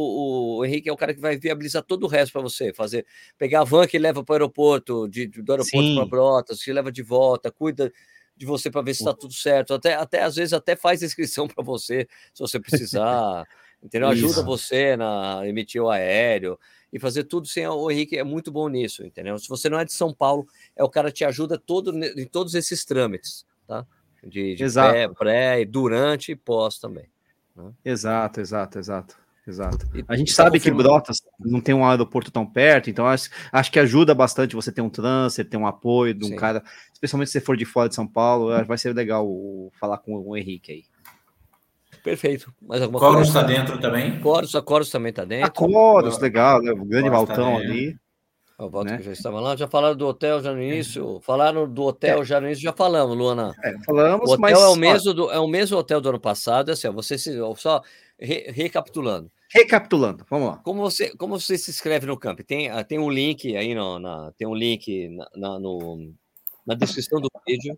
o, Henrique é o cara que vai viabilizar todo o resto para você, fazer, pegar a van que leva para o aeroporto, de, do aeroporto para Brotas, que leva de volta, cuida de você para ver se está tudo certo, até, até às vezes até faz inscrição para você, se você precisar, entendeu? Ajuda Isso. você na emitir o aéreo e fazer tudo sem o Henrique é muito bom nisso, entendeu? Se você não é de São Paulo, é o cara que te ajuda todo em todos esses trâmites, tá? De, de exato. pré, pré, durante e pós também. Né? Exato, exato, exato. Exato. A gente sabe que Brotas não tem um aeroporto tão perto, então acho, acho que ajuda bastante você ter um transfer, ter um apoio de um Sim. cara, especialmente se você for de fora de São Paulo, vai ser legal falar com o Henrique aí. Perfeito. Mais alguma Coros está dentro também? Coros, a Coros também está dentro. A Coros, legal, né? O grande Coros Valtão tá ali. O Walter né? que já estava lá. Já falaram do hotel já no início. Falaram do hotel é. já no início, já falamos, Luana. É, falamos, o hotel mas... é o mesmo do, é o mesmo hotel do ano passado. É assim, você se, só re, recapitulando. Recapitulando, vamos lá. Como você, como você se inscreve no camp? Tem, ah, tem um link aí no, na, tem um link na, na, no, na descrição do vídeo.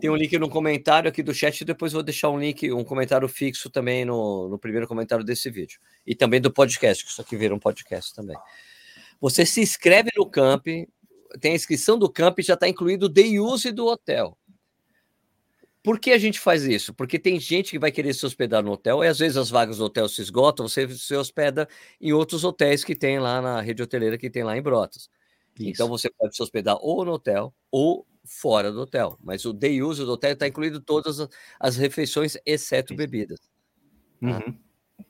Tem um link no comentário aqui do chat, depois vou deixar um link, um comentário fixo também no, no primeiro comentário desse vídeo. E também do podcast, que isso aqui vira um podcast também. Você se inscreve no camp, tem a inscrição do camp, já está incluído o day use do hotel. Por que a gente faz isso? Porque tem gente que vai querer se hospedar no hotel e às vezes as vagas do hotel se esgotam, você se hospeda em outros hotéis que tem lá na rede hoteleira que tem lá em Brotas. Então, isso. Então você pode se hospedar ou no hotel ou fora do hotel. Mas o day use do hotel está incluído todas as refeições, exceto bebidas. Tá? Uhum.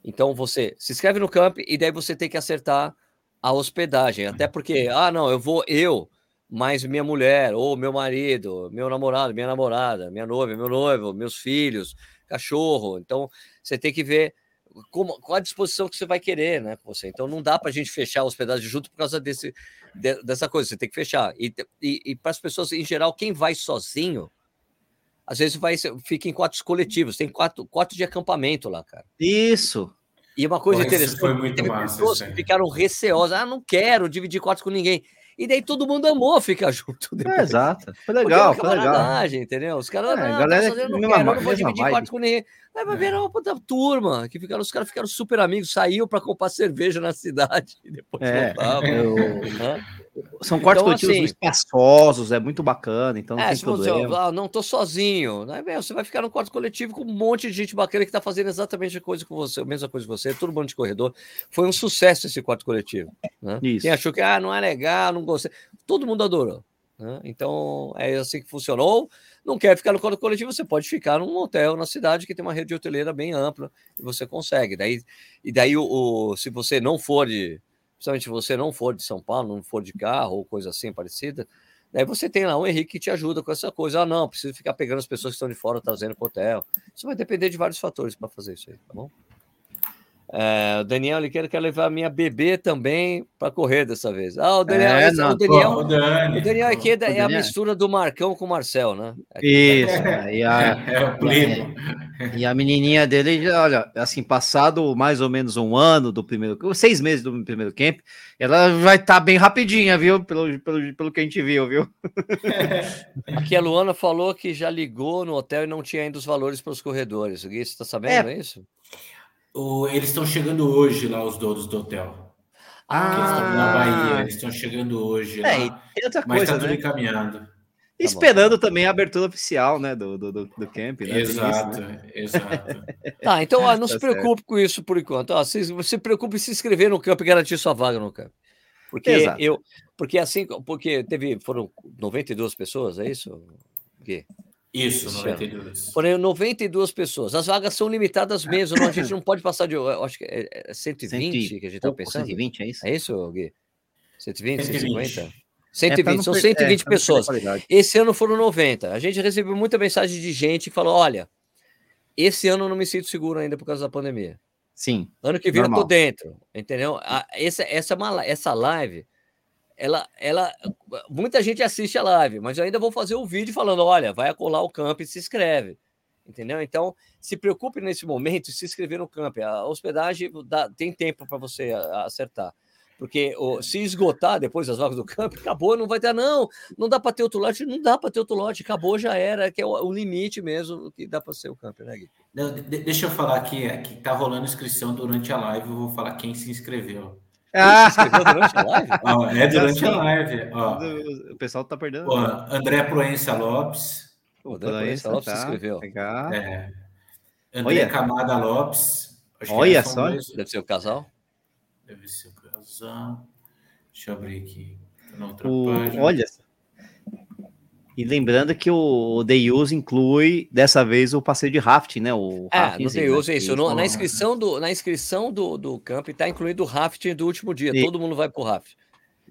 Então você se inscreve no camp e daí você tem que acertar a hospedagem. Até porque, ah, não, eu vou eu, mais minha mulher, ou meu marido, meu namorado, minha namorada, minha noiva, meu noivo, meus filhos, cachorro. Então você tem que ver como, qual a disposição que você vai querer, né? Você. Então não dá para a gente fechar a hospedagem junto por causa desse, de, dessa coisa. Você tem que fechar. E, e, e para as pessoas, em geral, quem vai sozinho, às vezes vai, fica em quartos coletivos. Tem quatro, quatro de acampamento lá, cara. Isso. E uma coisa Pô, interessante, foi muito massa, pessoas que ficaram receosas. Ah, não quero dividir quartos com ninguém. E daí todo mundo amou ficar junto. É, exato. Foi legal, foi legal. entendeu? Os caras, É, ah, galera tá não, quero, eu não vou dividir vibe. quarto com ninguém. Aí vai ver uma puta turma, que ficaram, os caras ficaram super amigos, saíam para comprar cerveja na cidade e depois É, voltavam. eu- Hã? São quartos Então, coletivos assim- espaçosos, é muito bacana, então não É, tem se você, problema. ah, não tô sozinho, né? Meu, você vai ficar num quarto coletivo com um monte de gente bacana que tá fazendo exatamente a coisa com você, a mesma coisa que você, todo mundo de corredor. Foi um sucesso esse quarto coletivo. Né? Isso. Quem achou que ah, não é legal, não gostei, todo mundo adorou. né? Então é assim que funcionou. Não quer ficar no quarto coletivo, você pode ficar num hotel na cidade que tem uma rede hoteleira bem ampla e você consegue. Daí, e daí, o, o- se você não for de, principalmente você não for de São Paulo, não for de carro ou coisa assim parecida, Daí você tem lá um Henrique que te ajuda com essa coisa. Ah, não, preciso ficar pegando as pessoas que estão de fora, trazendo para o hotel. Isso vai depender de vários fatores para fazer isso aí, tá bom? É, o Daniel Liqueira quer levar a minha bebê também para correr dessa vez. Ah, o Daniel, É, esse- não, o Daniel, Pô, o Dani. o Daniel aqui é, é a Daniel. mistura do Marcão com o Marcel, né? Isso, né? e a, É o primo. e a menininha dele, olha, assim, passado mais ou menos um ano do primeiro, seis meses do primeiro camp, ela vai estar bem rapidinha, viu? Pelo, pelo, pelo que a gente viu, viu? Aqui a Luana falou que já ligou no hotel e não tinha ainda os valores para os corredores. O Gui, você está sabendo é. isso? O- eles estão chegando hoje lá, os donos do hotel. Ah, Eles estão na Bahia, eles estão chegando hoje É, lá, mas está tudo né? encaminhado. Esperando também a abertura oficial, né, do, do, do, do camp, né? Tem isso, Exato, né? exato. Tá, então ó, não Tá se preocupe com isso por enquanto. Ó, se, se preocupe em se inscrever no campo e garantir sua vaga no campo. Porque Exato. eu, porque assim, porque teve, foram 92 pessoas, é isso? Gui? Isso, Esse 92. Foram 92 pessoas. As vagas são limitadas mesmo, não, a gente não pode passar de, eu acho que é é 120 Cento e que a gente tá pouco, pensando. 120, é isso? É isso, Gui? 120, 120. 150? É, pra 120, não são per- 120 é, perder pessoas. Esse ano foram 90. A gente recebeu muita mensagem de gente que falou: olha, esse ano eu não me sinto seguro ainda por causa da pandemia. Sim, Ano que vem eu Normal. tô dentro, entendeu? A- essa, essa, é essa live, ela, ela, muita gente assiste a live, mas eu ainda vou fazer o vídeo falando: olha, vai colar o campo e se inscreve, entendeu? Então, se preocupe nesse momento se inscrever no campo. A hospedagem dá- tem tempo para você acertar. Porque o- se esgotar depois as vagas do campo, acabou, não vai ter, não, não dá para ter outro lote, não dá para ter outro lote, acabou, já era, que é o, o limite mesmo que dá para ser o campo, né, Gui? De- deixa eu falar aqui, é que tá rolando inscrição durante a live, eu vou falar quem se inscreveu. Ah, Se inscreveu durante a live? Ó, é durante a Sim. live. Ó, o pessoal tá perdendo. ó, André Proença Lopes, O aí, Proença Lopes se tá, inscreveu. legal. é, André Olha. Camada Lopes. Olha são só. dois- Deve ser o casal. Deve ser o casal. Deixa eu abrir aqui. Tô na outra O, página. olha. E lembrando que o Day Use inclui dessa vez o passeio de rafting, né? O É, rafting, no né? Use é isso. No- na inscrição do, na inscrição do, do camp está incluído o rafting do último dia. E- Todo mundo vai pro rafting.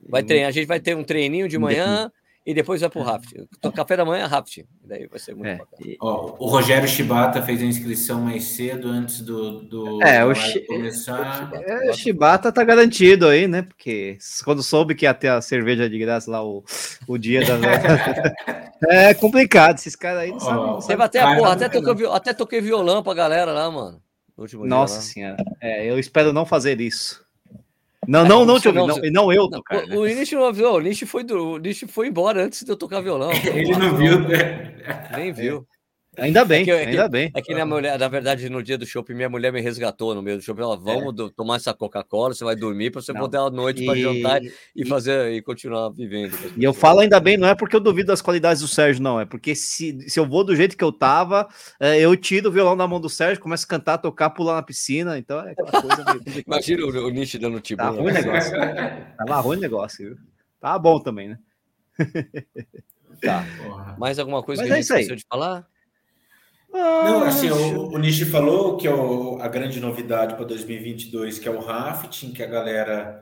Vai treinar, a gente vai ter um treininho de manhã e depois vai pro rafting. Então, Café da manhã, rafting. Daí vai ser muito É, Ó, o Rogério Shibata fez a inscrição mais cedo, antes do, do É, o começar. É, o Shibata tá garantido aí, né? Porque quando soube que ia ter a cerveja de graça lá o, o dia da. é complicado, esses caras aí não sabem. Não sabem- até, porra, até, é toquei, até toquei violão pra galera lá, mano. Nossa dia, lá. senhora. É, eu espero não fazer isso. Não, não, não te ouvi, não, não, não eu Não, tocar. né? o, Nish não avisou, o foi, do, o foi embora antes de eu tocar violão. Ele não viu, né? Nem viu. Ainda bem, É que- é que- ainda bem. É que minha mulher, na verdade, no dia do shopping, minha mulher me resgatou no meio do shopping. Ela, vamos do- tomar essa Coca-Cola, você vai dormir para você Não. poder à noite para E- jantar e fazer e continuar vivendo. E eu falo ainda bem, não é porque eu duvido das qualidades do Sérgio, não. É porque se, se eu vou do jeito que eu tava, é, eu tiro o violão da mão do Sérgio, começo a cantar, tocar, pular na piscina. Então é aquela coisa meio. Imagina o, o Nish dando tipo. Tá ruim o negócio. Tava ruim o negócio, viu? Tá bom também, né? Tá. Mais alguma coisa Mas que a é gente isso aí. esqueceu de falar? Não, assim, o, o Nishi falou que é o- a grande novidade para 2022, que é o rafting, que a galera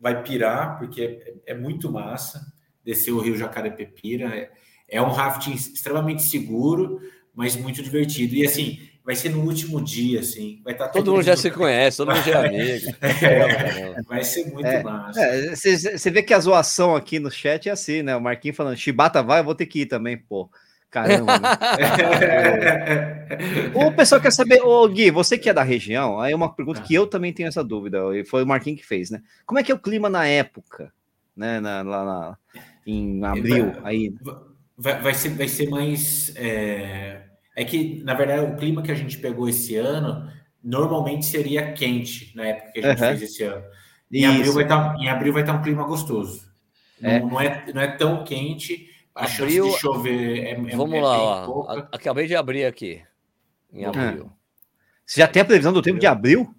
vai pirar, porque é, é muito massa descer o Rio Jacarepepira. É, é um rafting extremamente seguro, mas muito divertido. E assim, vai ser no último dia, assim. Vai estar Todo mundo já se conhece, todo mundo já é amigo. É, vai ser muito É, massa. Você vê que a zoação aqui no chat é assim, né? O Marquinhos falando, Chibata vai, eu vou ter que ir também, pô. Caramba. o pessoal quer saber, ô Gui, você que é da região, aí uma pergunta que eu também tenho essa dúvida, e foi o Marquinhos que fez, né? Como é que é o clima na época? né? Na, lá na, em abril. Aí. Vai, vai, ser, vai ser mais. É... é que, na verdade, o clima que a gente pegou esse ano normalmente seria quente na época que a gente uhum. fez esse ano. Em abril, vai estar, tá, em abril vai estar tá um clima gostoso. É. Não, não, é, não é tão quente. A abril, chance de chover é, é Vamos é lá, ó. Acabei de abrir aqui. Em hum. abril. Você já tem a previsão do tempo de abril?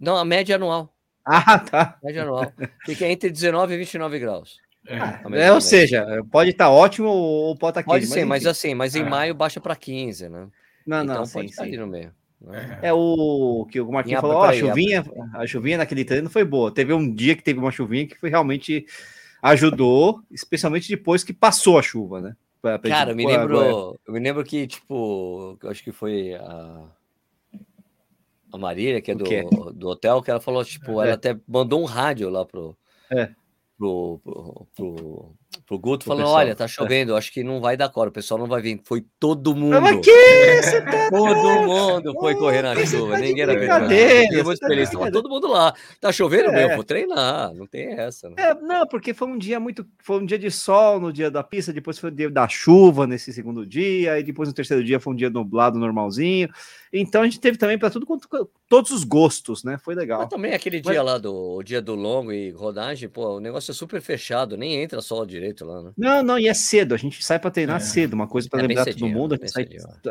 Não, a média anual. Ah, tá. Média anual. Fica entre 19 e 29 graus. É, é ou seja, pode estar ótimo ou pode estar quente. Pode ser, mas, mas assim, mas em é. maio baixa para 15, né? Não, então não, pode sim, sim. ali no meio. Né? É o que o Marquinhos falou, ó, a chuvinha, a chuvinha naquele treino foi boa. Teve um dia que teve uma chuvinha que foi realmente ajudou, especialmente depois que passou a chuva, né? Pra, pra Cara, eu me lembro, agora... eu me lembro que tipo, eu acho que foi a a Marília, que é do, do hotel, que ela falou, tipo, é. ela até mandou um rádio lá pro, é. pro, pro, pro, pro Guto, falando: pessoal, olha, tá chovendo, acho que não vai dar cor, o pessoal não vai vir. Foi todo mundo. Mas que? Você tá todo mundo foi correr na chuva, tá ninguém era verdade. tá feliz, tava todo mundo lá. Tá chovendo, é. meu, vou treinar, não tem essa. Né? É, não, porque foi um dia muito. Foi um dia de sol no dia da pista, depois foi o dia da chuva nesse segundo dia, e depois no terceiro dia foi um dia nublado normalzinho. Então a gente teve também para tudo todos os gostos, né? Foi legal. Mas também aquele dia Mas... lá do dia do longo e rodagem, pô, o negócio é super fechado, nem entra sol direito lá, né? Não, não, e é cedo, a gente sai para treinar é. cedo, uma coisa para é lembrar todo mundo, a gente sai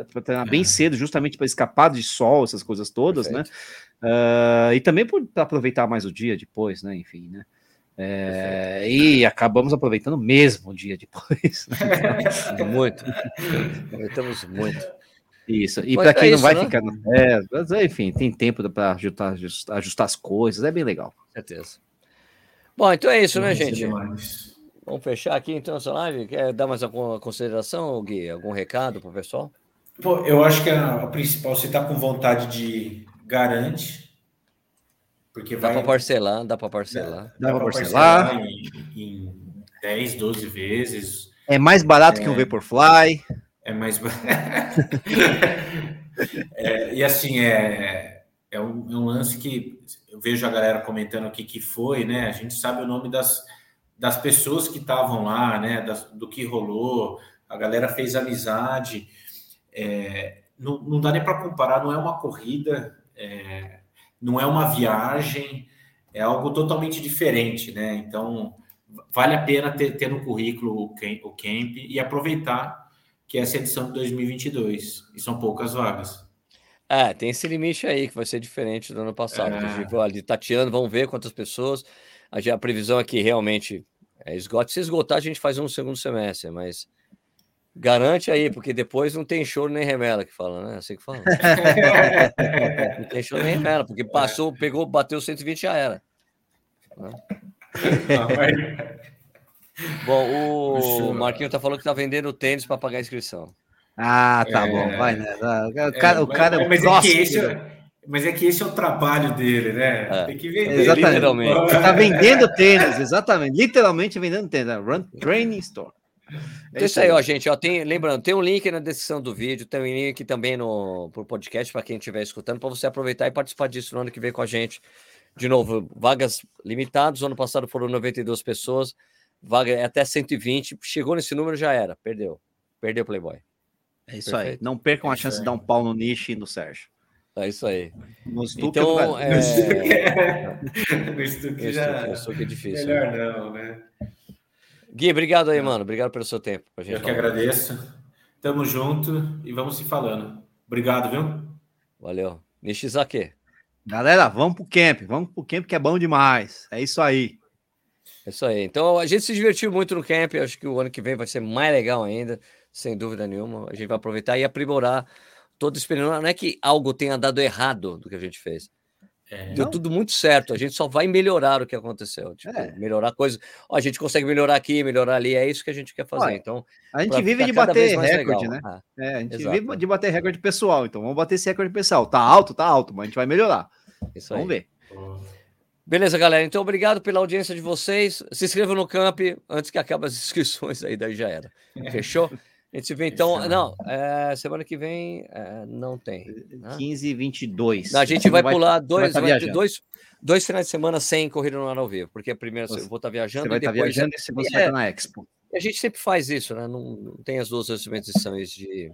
para treinar é. bem cedo, justamente para escapar de sol, essas coisas todas, né? Perfeito. né? Uh, e também para aproveitar mais o dia depois, né? Enfim, né? É, e acabamos aproveitando mesmo o dia depois. Né? muito. Aproveitamos muito. Isso, e para quem é não vai né? ficar. É, enfim, tem tempo para ajustar, ajustar, as coisas, é bem legal. Certeza. Bom, então é isso, né, gente? Vamos fechar aqui então essa live. Quer dar mais alguma consideração, Gui? Algum recado para o pessoal? Pô, eu acho que a, a principal, você está com vontade de garante. Porque dá vai... para parcelar, dá para parcelar. Dá, dá para parcelar, parcelar em, em 10, 12 vezes. É mais barato é... que um Vaporfly. É mais. é, e assim, é, é um, é, um, lance que eu vejo a galera comentando aqui que foi, né? A gente sabe o nome das, das pessoas que estavam lá, né? Das, do que rolou, a galera fez amizade. É, não, não dá nem para comparar, não é uma corrida, é, não é uma viagem, é algo totalmente diferente, né? Então, vale a pena ter, ter no currículo o camp, o camp e aproveitar que é essa edição de 2022, e são poucas vagas. É, tem esse limite aí que vai ser diferente do ano passado. É. A gente ali tateando, vamos ver quantas pessoas. A, a previsão é que realmente é esgote. Se esgotar, a gente faz um segundo semestre, mas garante aí, porque depois não tem choro nem remela que fala, né? Assim que fala. não tem choro nem remela, porque passou, pegou, bateu 120 já era. Né? Não, mas... Bom, o Marquinho tá falando que tá vendendo tênis para pagar a inscrição. Ah, tá é... bom, vai, né? O cara, é, o cara é, mas, é que esse é, mas é que esse é o trabalho dele, né? É. Tem que vender. Exatamente. Literalmente. Tá vendendo tênis, exatamente. Literalmente vendendo tênis. Né? Run Training Store. É então isso aí, ó, gente. Ó, tem, lembrando, tem um link na descrição do vídeo, tem um link também no pro podcast para quem estiver escutando, para você aproveitar e participar disso no ano que vem com a gente. De novo, vagas limitadas. ano passado foram 92 pessoas vaga é até 120, chegou nesse número já era, perdeu. Perdeu o Playboy. É isso Perfeito. aí. Não percam é a chance de dar um pau no nicho e no Sérgio. É isso aí. No então, é... no Stuque já... No Stuque é difícil. Melhor né? não, né? Gui, obrigado aí, mano. Obrigado pelo seu tempo. Eu que falar. agradeço. Tamo junto e vamos se falando. Obrigado, viu? Valeu. Nishizaki. Galera, vamos pro camp. Vamos pro camp que é bom demais. É isso aí. É isso aí. Então a gente se divertiu muito no camp. Acho que o ano que vem vai ser mais legal ainda, sem dúvida nenhuma. A gente vai aproveitar e aprimorar todo experiência. Não é que algo tenha dado errado do que a gente fez. É, Deu não? tudo muito certo. A gente só vai melhorar o que aconteceu. Tipo, é. melhorar coisas. Ó, a gente consegue melhorar aqui, melhorar ali. É isso que a gente quer fazer. Olha, então, a gente vive de bater recorde, legal. né? Ah, é, a gente exato. vive de bater recorde pessoal. Então vamos bater esse recorde pessoal. Tá alto, tá alto, mas a gente vai melhorar. Isso vamos aí. ver. Beleza, galera. Então, obrigado pela audiência de vocês. Se inscrevam no Camp antes que acabe as inscrições aí, daí já era. Fechou? A gente se vê então. Não, é, semana que vem é, não tem. Né? 15 e 22. Não, a gente vai, pular dois, tá vai viajando. dois, dois finais de semana sem corrida no ar ao vivo, porque a primeira Você- eu vou estar viajando Você vai e estar depois viajando e você vai É. estar na Expo. a gente sempre faz isso, né? Não, não tem as duas edições de,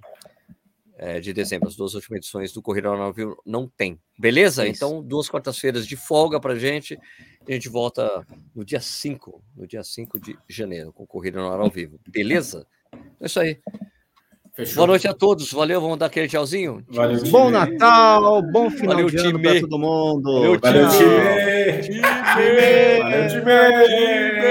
é, de dezembro, as duas últimas edições do Corrida ao Vivo não tem. Beleza? Isso. Então, duas quartas-feiras de folga pra gente. E a gente volta no dia 5, no dia 5 de janeiro, com Corrida no Ar ao Vivo. Beleza? É isso aí. Fechou? Boa noite a todos. Valeu, vamos dar aquele tchauzinho. Valeu, time. Bom Natal, bom final Valeu, de ano time. para todo mundo. Valeu, Valeu, Tchau. time! Valeu, time!